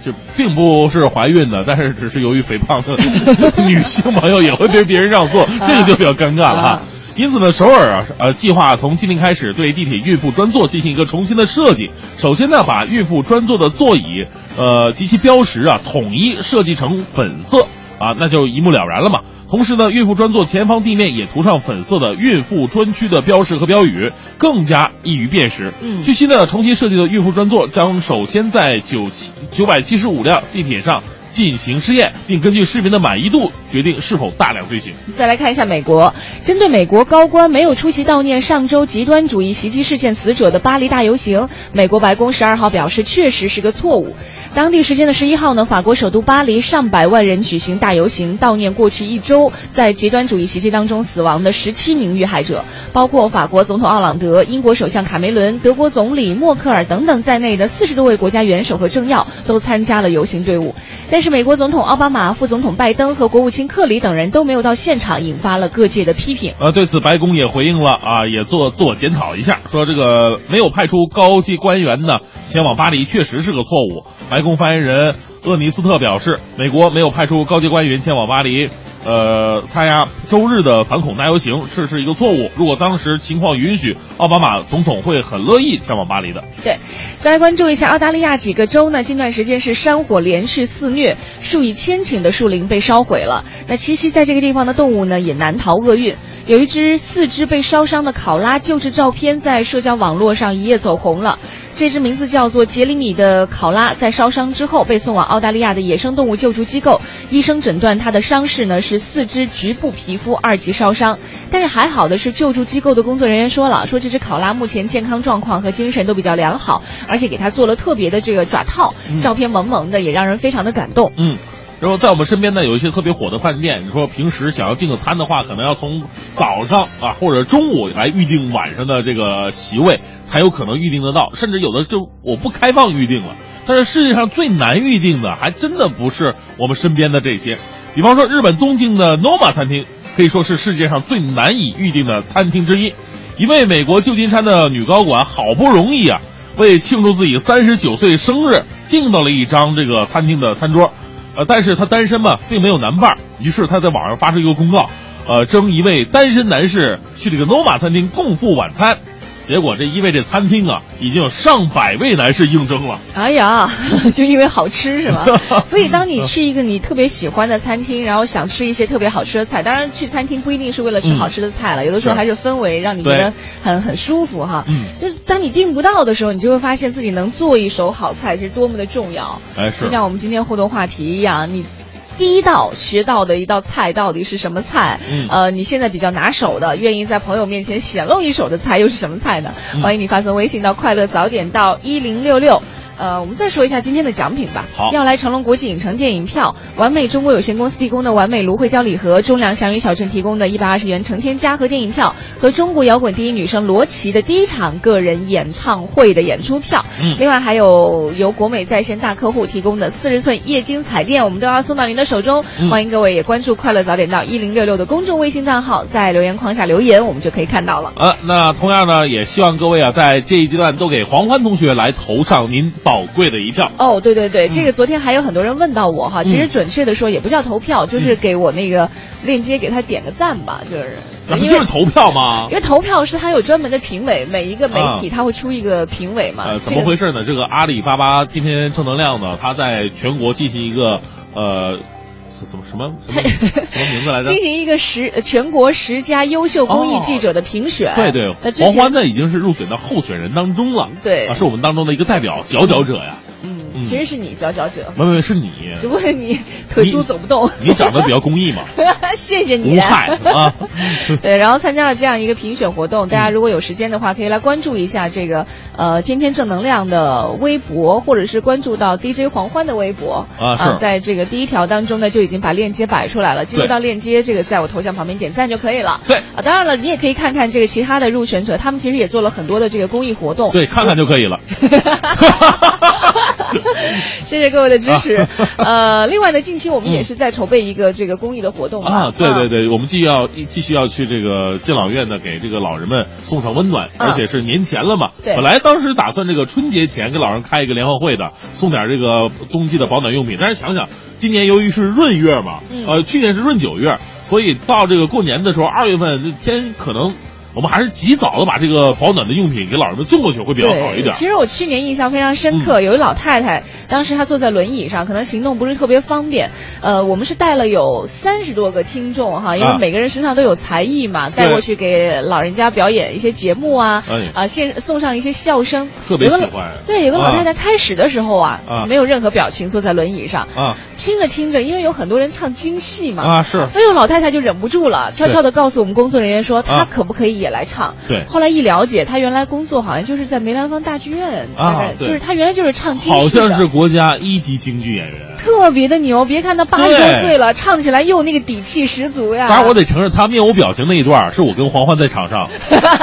就并不是怀孕的，但是只是由于肥胖的 女性朋友也会被别人让座，这个就比较尴尬了哈。啊因此呢，首尔啊，呃，计划从今天开始对地铁孕妇专座进行一个重新的设计。首先呢，把孕妇专座的座椅，呃及其标识啊，统一设计成粉色啊，那就一目了然了嘛。同时呢，孕妇专座前方地面也涂上粉色的孕妇专区的标识和标语，更加易于辨识。嗯据悉呢，重新设计的孕妇专座将首先在九七九百七十五辆地铁上进行试验，并根据市民的满意度决定是否大量推行。再来看一下美国，针对美国高官没有出席悼念上周极端主义袭击事件死者的巴黎大游行，美国白宫十二号表示，确实是个错误。当地时间的十一号呢，法国首都巴黎上百万人举行大游行，悼念过去一周在极端主义袭击当中死亡的十七名遇害者，包括法国总统奥朗德、英国首相卡梅伦、德国总理默克尔等等在内的四十多位国家元首和政要都参加了游行队伍。但是，美国总统奥巴马、副总统拜登和国务卿克里等人都没有到现场，引发了各界的批评。呃，对此，白宫也回应了啊，也做自我检讨一下，说这个没有派出高级官员呢前往巴黎，确实是个错误。白宫发言人厄尼斯特表示，美国没有派出高级官员前往巴黎，呃，参加周日的反恐大游行，这是一个错误。如果当时情况允许，奥巴马总统会很乐意前往巴黎的。对，再来关注一下澳大利亚几个州呢，近段时间是山火连续肆虐，数以千顷的树林被烧毁了。那栖息在这个地方的动物呢，也难逃厄运。有一只四肢被烧伤的考拉救治照片在社交网络上一夜走红了。这只名字叫做杰里米的考拉，在烧伤之后被送往澳大利亚的野生动物救助机构。医生诊断它的伤势呢是四肢局部皮肤二级烧伤，但是还好的是，救助机构的工作人员说了，说这只考拉目前健康状况和精神都比较良好，而且给它做了特别的这个爪套，照片萌萌的，也让人非常的感动。嗯。然后在我们身边呢，有一些特别火的饭店。你说平时想要订个餐的话，可能要从早上啊或者中午来预定晚上的这个席位，才有可能预定得到。甚至有的就我不开放预定了。但是世界上最难预定的，还真的不是我们身边的这些。比方说，日本东京的 Noma 餐厅，可以说是世界上最难以预定的餐厅之一。一位美国旧金山的女高管，好不容易啊，为庆祝自己三十九岁生日，订到了一张这个餐厅的餐桌。呃，但是他单身嘛，并没有男伴，于是他在网上发出一个公告，呃，征一位单身男士去这个 Nova 餐厅共赴晚餐。结果这一位这餐厅啊，已经有上百位男士应征了。哎呀，就因为好吃是吗？所以当你去一个你特别喜欢的餐厅，然后想吃一些特别好吃的菜，当然去餐厅不一定是为了吃好吃的菜了，有的时候还是氛围让你觉得很很舒服哈。嗯，就是当你订不到的时候，你就会发现自己能做一手好菜是多么的重要。哎，是。就像我们今天互动话题一样，你。第一道学到的一道菜到底是什么菜？嗯，呃，你现在比较拿手的，愿意在朋友面前显露一手的菜又是什么菜呢？欢迎你发送微信到快乐早点到一零六六。呃，我们再说一下今天的奖品吧。好，要来成龙国际影城电影票，完美中国有限公司提供的完美芦荟胶礼盒，中粮祥云小镇提供的一百二十元成天嘉禾电影票和中国摇滚第一女生罗琦的第一场个人演唱会的演出票。嗯，另外还有由国美在线大客户提供的四十寸液晶彩电，我们都要送到您的手中。欢迎各位也关注快乐早点到一零六六的公众微信账号，在留言框下留言，我们就可以看到了。呃，那同样呢，也希望各位啊，在这一阶段都给黄欢同学来投上您宝贵的一票。哦，对对对，这个昨天还有很多人问到我哈，其实准确的说也不叫投票，就是给我那个链接给他点个赞吧，就是。那不就是投票吗？因为投票是他有专门的评委，每一个媒体他会出一个评委嘛。呃，怎么回事呢？这个阿里巴巴今天正能量呢，他在全国进行一个呃。什么什么什么什么名字来着？进行一个十全国十佳优秀公益记者的评选。对对，黄欢呢已经是入选到候选人当中了。对，啊，是我们当中的一个代表佼佼者呀。嗯，其实是你佼佼者。没没是你。只不过你腿粗走不动。你长得比较公益嘛。谢谢你。无害啊。对，然后参加了这样一个评选活动，大家如果有时间的话，可以来关注一下这个呃天天正能量的微博，或者是关注到 DJ 黄欢的微博啊。是。在这个第一条当中呢，就已经把链接摆出来了。进入到链接，这个在我头像旁边点赞就可以了。对。啊，当然了，你也可以看看这个其他的入选者，他们其实也做了很多的这个公益活动。对，看看就可以了。谢谢各位的支持。呃，另外呢，近期我们也是在筹备一个这个公益的活动啊。对对对，我们继续要继续要去这个敬老院呢，给这个老人们送上温暖，而且是年前了嘛。对。本来当时打算这个春节前给老人开一个联欢会的，送点这个冬季的保暖用品。但是想想今年由于是闰月嘛，呃，去年是闰九月，所以到这个过年的时候，二月份这天可能。我们还是及早的把这个保暖的用品给老人们送过去会比较好一点。其实我去年印象非常深刻，有一老太太，当时她坐在轮椅上，可能行动不是特别方便。呃，我们是带了有三十多个听众哈，因为每个人身上都有才艺嘛，带过去给老人家表演一些节目啊，啊，现送上一些笑声。特别喜欢。对，有个老太太开始的时候啊，没有任何表情，坐在轮椅上。啊。听着听着，因为有很多人唱京戏嘛，啊，是哎呦，老太太就忍不住了，悄悄的告诉我们工作人员说，她啊可不可以也来唱？对后来一了解，他原来工作好像就是在梅兰芳大剧院，啊大概就是他原来就是唱京好戏的像是国家一级京剧演员。特别的牛。别看他八十多岁了，唱起来又那个底气十足呀。当然，我得承认，他面无表情那一段是我跟黄欢在场上。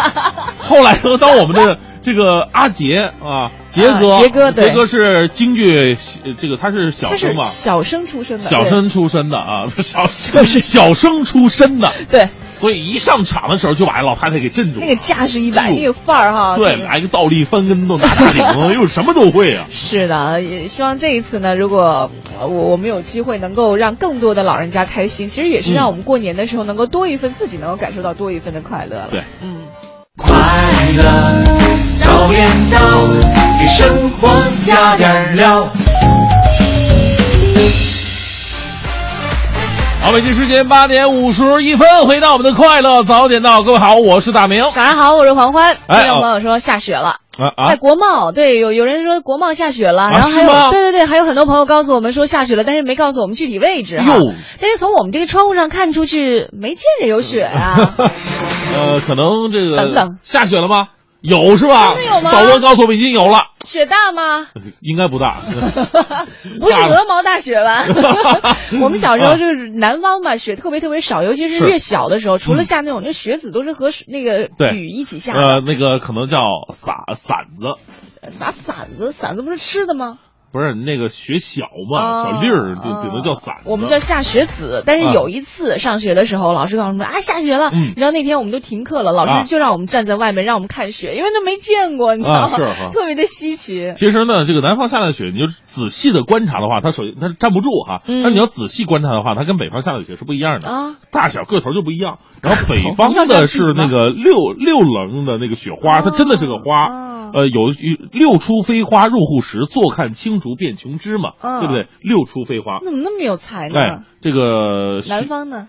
后来呢，当我们的 这个阿杰啊，杰哥，啊杰哥杰哥是京剧，呃这个他是小生嘛，小生出身的，小生出身的啊，小是小小生出身的，对 对所以一上场的时候就把老太太给镇住了。那个架势一摆，那个范儿哈。对，来个倒立翻跟斗，拿大顶，又什么都会啊。是的，也希望这一次呢，如果呃我我们有机会能够让更多的老人家开心，其实也是让我们过年的时候能够多一份自己能够感受到多一份的快乐了。对，嗯。快乐早点到，给生活加点料。好，北京时间八点五十一分，回到我们的快乐早点到，各位好，我是大明。早上好，我是黄欢。哎听众朋友说下雪了。啊啊在国贸，对，有有人说国贸下雪了，然后还是吗有，对对对，还有很多朋友告诉我们说下雪了，但是没告诉我们具体位置哈哟。但是从我们这个窗户上看出去，没见着有雪啊。呃，可能这个等等下雪了吗？有是吧？真的有吗导播告诉我们已经有了，雪大吗？应该不大。不是鹅毛大雪吧？我们小时候就是南方嘛，雪特别特别少，尤其是是越小的时候，除了下那种，那雪子都是和那个雨一起下呃，的。那个可能叫撒散子，撒散子，散子不是吃的吗？不是那个雪小嘛，哦小粒儿就只能叫馓子。我们叫下雪子，但是啊有一次上学的时候，老师告诉我们啊下雪了，嗯你知道那天我们都停课了，老啊师就让我们站在外面让我们看雪，因为都没见过，你知道吗？啊是哈 特别的稀奇。其实呢，这个南方下的雪，你就仔细的观察的话，它首先它站不住哈，嗯但你要仔细观察的话，它跟北方下的雪是不一样的，啊，大小个头就不一样。然后北方的是那个六六棱的那个雪花，它真的是个花，哦呃，有六出飞花入户时，坐看青竹变琼枝嘛，嗯对不对？六出飞花，怎么那么有才呢？哎，这个南方呢？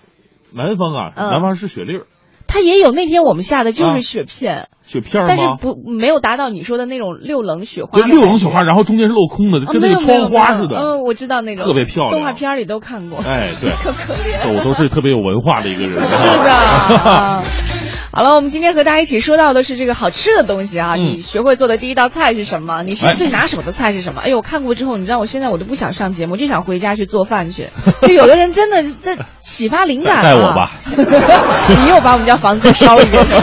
南方啊，嗯南方是雪粒儿、它也有，那天我们下的就啊是雪片，雪片儿但是？不没有达到你说的那种六棱雪花就的感觉。六棱雪花，然后中间是镂空的，就跟那个窗花似的。嗯，我知道那种，特别漂亮动画片里都看过。哎，对，可可怜。我都是特别有文化的一个人。是的。啊好了，我们今天和大家一起说到的是这个好吃的东西啊。嗯你学会做的第一道菜是什么？你现最拿手的菜是什么？哎呦，我看过之后，你知道我现在我都不想上节目，就想回家去做饭去。就有的人真的在启发灵感了。带我吧 你又把我们家房子再烧一遍。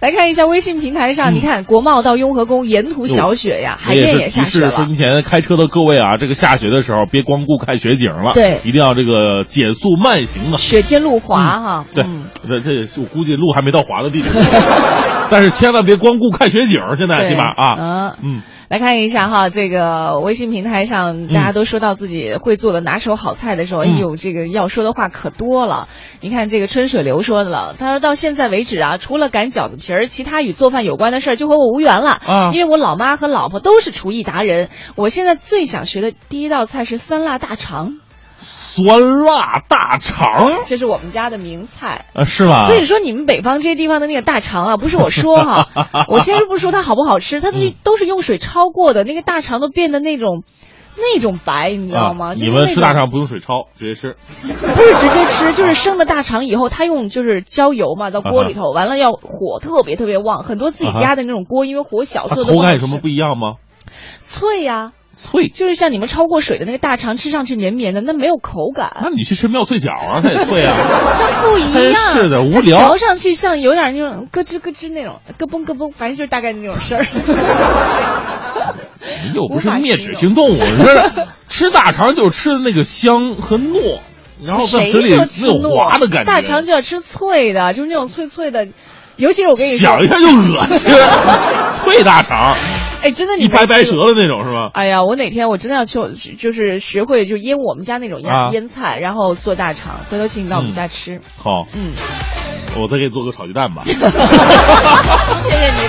来看一下微信平台上，嗯你看国贸到雍和宫沿途小雪呀，海淀也下雪了示收。音前开车的各位啊，这个下雪的时候别光顾看雪景了，对一定要这个减速慢行啊。雪天路滑哈，对嗯，这这也是我估计路还没到滑的地步，但是千万别光顾看雪景，现在起码啊，嗯。嗯，来看一下哈，这个微信平台上大家都说到自己会做的拿手好菜的时候，嗯哎呦，这个要说的话可多了。你看这个春水流说的了，他说到现在为止啊，除了擀饺子皮儿，其他与做饭有关的事儿就和我无缘了。啊。因为我老妈和老婆都是厨艺达人。我现在最想学的第一道菜是酸辣大肠，酸辣大肠这是我们家的名菜。啊，是吧？所以说，你们北方这些地方的那个大肠啊，不是我说哈，我先是不说它好不好吃，它都嗯都是用水焯过的，那个大肠都变得那种那种白，你知道吗？啊，就是你们吃大肠不用水焯，直接吃。不是直接吃，就是生的大肠以后，它用就是浇油嘛，到锅里头，完了要火特别特别旺，很多自己家的那种锅，因为火小它做的不口感有什么不一样吗？脆呀、脆。就是像你们焯过水的那个大肠，吃上去绵绵的，那没有口感。那你去吃妙脆角啊，它也脆啊。它不一样，是的无聊嚼上去像有点那种咯吱咯吱那种，咯嘣咯嘣，反正就是大概那种声儿。你 又不是灭齿性动物，你这吃大肠就是吃那个香和糯，然后在谁嘴里说那种滑的感觉。大肠就要吃脆的，就是那种脆脆的。尤其是我跟你说，想一下就恶心，脆大肠，哎，真的你一掰掰没吃舌的那种是吧？哎呀，我哪天我真的要去，就是学会就腌我们家那种腌、啊腌菜，然后做大肠，回头请你到我们家吃。好，嗯，我再给你做个炒鸡蛋吧。谢谢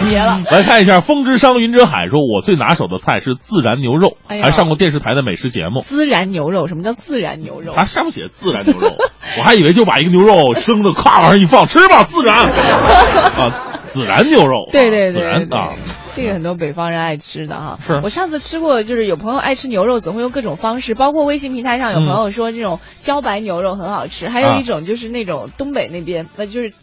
你，别了。来看一下，风之伤云之海说，我最拿手的菜是孜然牛肉，哎还上过电视台的美食节目。孜然牛肉，什么叫孜然牛肉？它上面写孜然牛肉，我还以为就把一个牛肉生的咵往上一放，吃吧，孜然 啊，孜然牛肉，对对对孜然啊，这个很多北方人爱吃的哈。是我上次吃过，就是有朋友爱吃牛肉，总会用各种方式，包括微信平台上有朋友说这种茭白牛肉很好吃，还有一种就是那种东北那边，那就是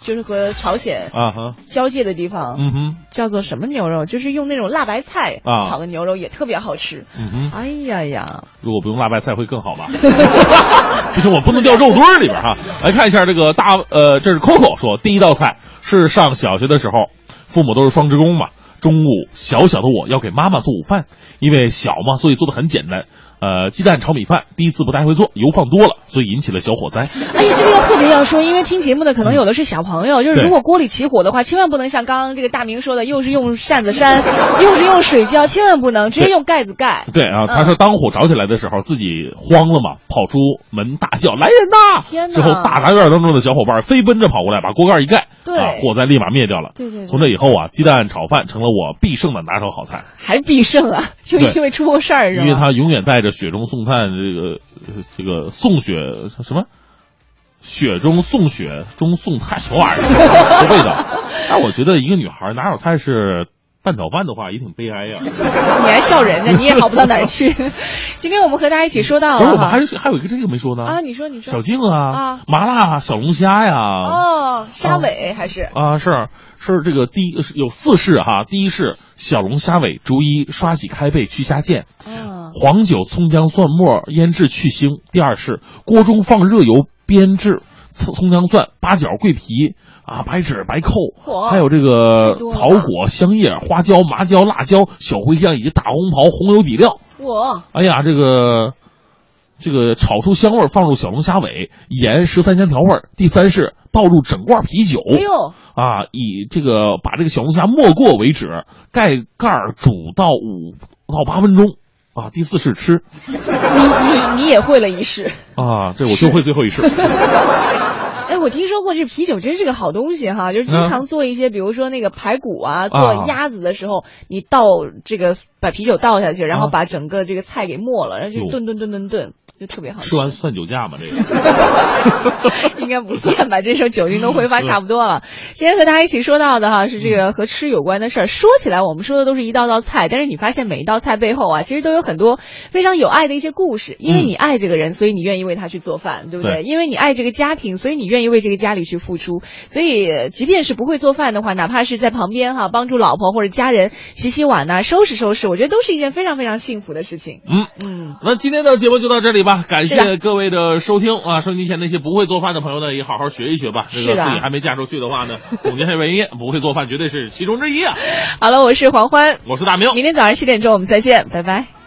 就是和朝鲜啊哈，交界的地方，嗯哼，叫做什么牛肉？就是用那种辣白菜啊炒的牛肉也特别好吃。嗯哼，哎呀呀，如果不用辣白菜会更好吧？不行，我不能掉肉堆儿里边哈。来看一下这个大呃，这是 Coco 说，第一道菜是上小学的时候，父母都是双职工嘛。中午，小小的我要给妈妈做午饭，因为小嘛，所以做的很简单。呃，鸡蛋炒米饭，第一次不太会做，油放多了，所以引起了小火灾。哎呀，这个要特别要说，因为听节目的可能有的是小朋友，就是如果锅里起火的话，千万不能像刚刚这个大明说的，又是用扇子扇，又是用水浇，千万不能直接用盖子盖。对啊，嗯他说当火着起来的时候，自己慌了嘛，跑出门大叫：“来人呐！”天哪之后大杂院当中的小伙伴飞奔着跑过来，把锅盖一盖，对啊，火灾立马灭掉了。对对对从这以后啊，鸡蛋炒饭成了我必胜的拿手好菜。还必胜啊，就因为出过事儿？因为他永远带着雪中送炭这个呃这个送雪什么，雪中送雪中送炭什么玩意儿，这味道。但我觉得一个女孩哪有菜是蛋炒饭的话，也挺悲哀呀。你还笑人呢，你也好不到哪儿去。今天我们和大家一起说到不是，我们还是还有一个这个没说呢啊，你说你说小静啊啊，麻辣小龙虾呀。哦，虾尾还是啊，是是这个第一有四式哈，第一式小龙虾尾逐一刷洗开背去虾腱，啊黄酒、葱姜蒜末腌制去腥。第二是锅中放热油煸制葱葱姜蒜、八角、桂皮啊、白芷、白蔻，还有这个草果、香叶、花椒、麻椒、辣椒、小茴香以及大红袍、红油底料。我哎呀，这个这个炒出香味儿，放入小龙虾尾，盐十三香调味儿。第三是倒入整罐啤酒。哎呦，啊，以这个把这个小龙虾没过为止，盖盖儿煮到五到八分钟。啊，第四式吃你你你也会了一式。啊，对我就会最后一式。哎，我听说过这啤酒真是个好东西哈，就是经常做一些，比如说那个排骨啊，做鸭子的时候，你倒这个把啤酒倒下去，然后啊。把整个这个菜给没了，然后就哟。炖炖炖炖炖，就特别好吃。吃完算酒驾吗？这个 应该不算吧，这时候酒精都挥发差不多了。今天和大家一起说到的哈是这个和吃有关的事儿。说起来，我们说的都是一道道菜，但是你发现每一道菜背后啊，其实都有很多非常有爱的一些故事。因为你爱这个人，所以你愿意为他去做饭，对不对？对因为你爱这个家庭，所以你愿意为这个家里去付出。所以，即便是不会做饭的话，哪怕是在旁边哈帮助老婆或者家人洗洗碗呐、收拾收拾，我觉得都是一件非常非常幸福的事情。嗯嗯，那今天的节目就到这里吧，感谢各位的收听啊！收音机前那些不会做饭的朋友呢，也好好学一学吧。这个自己还没嫁出去的话呢，总结下原因，不会做饭绝对是其中之一啊！好了，我是黄欢，我是大明，明天早上七点钟我们再见，拜拜。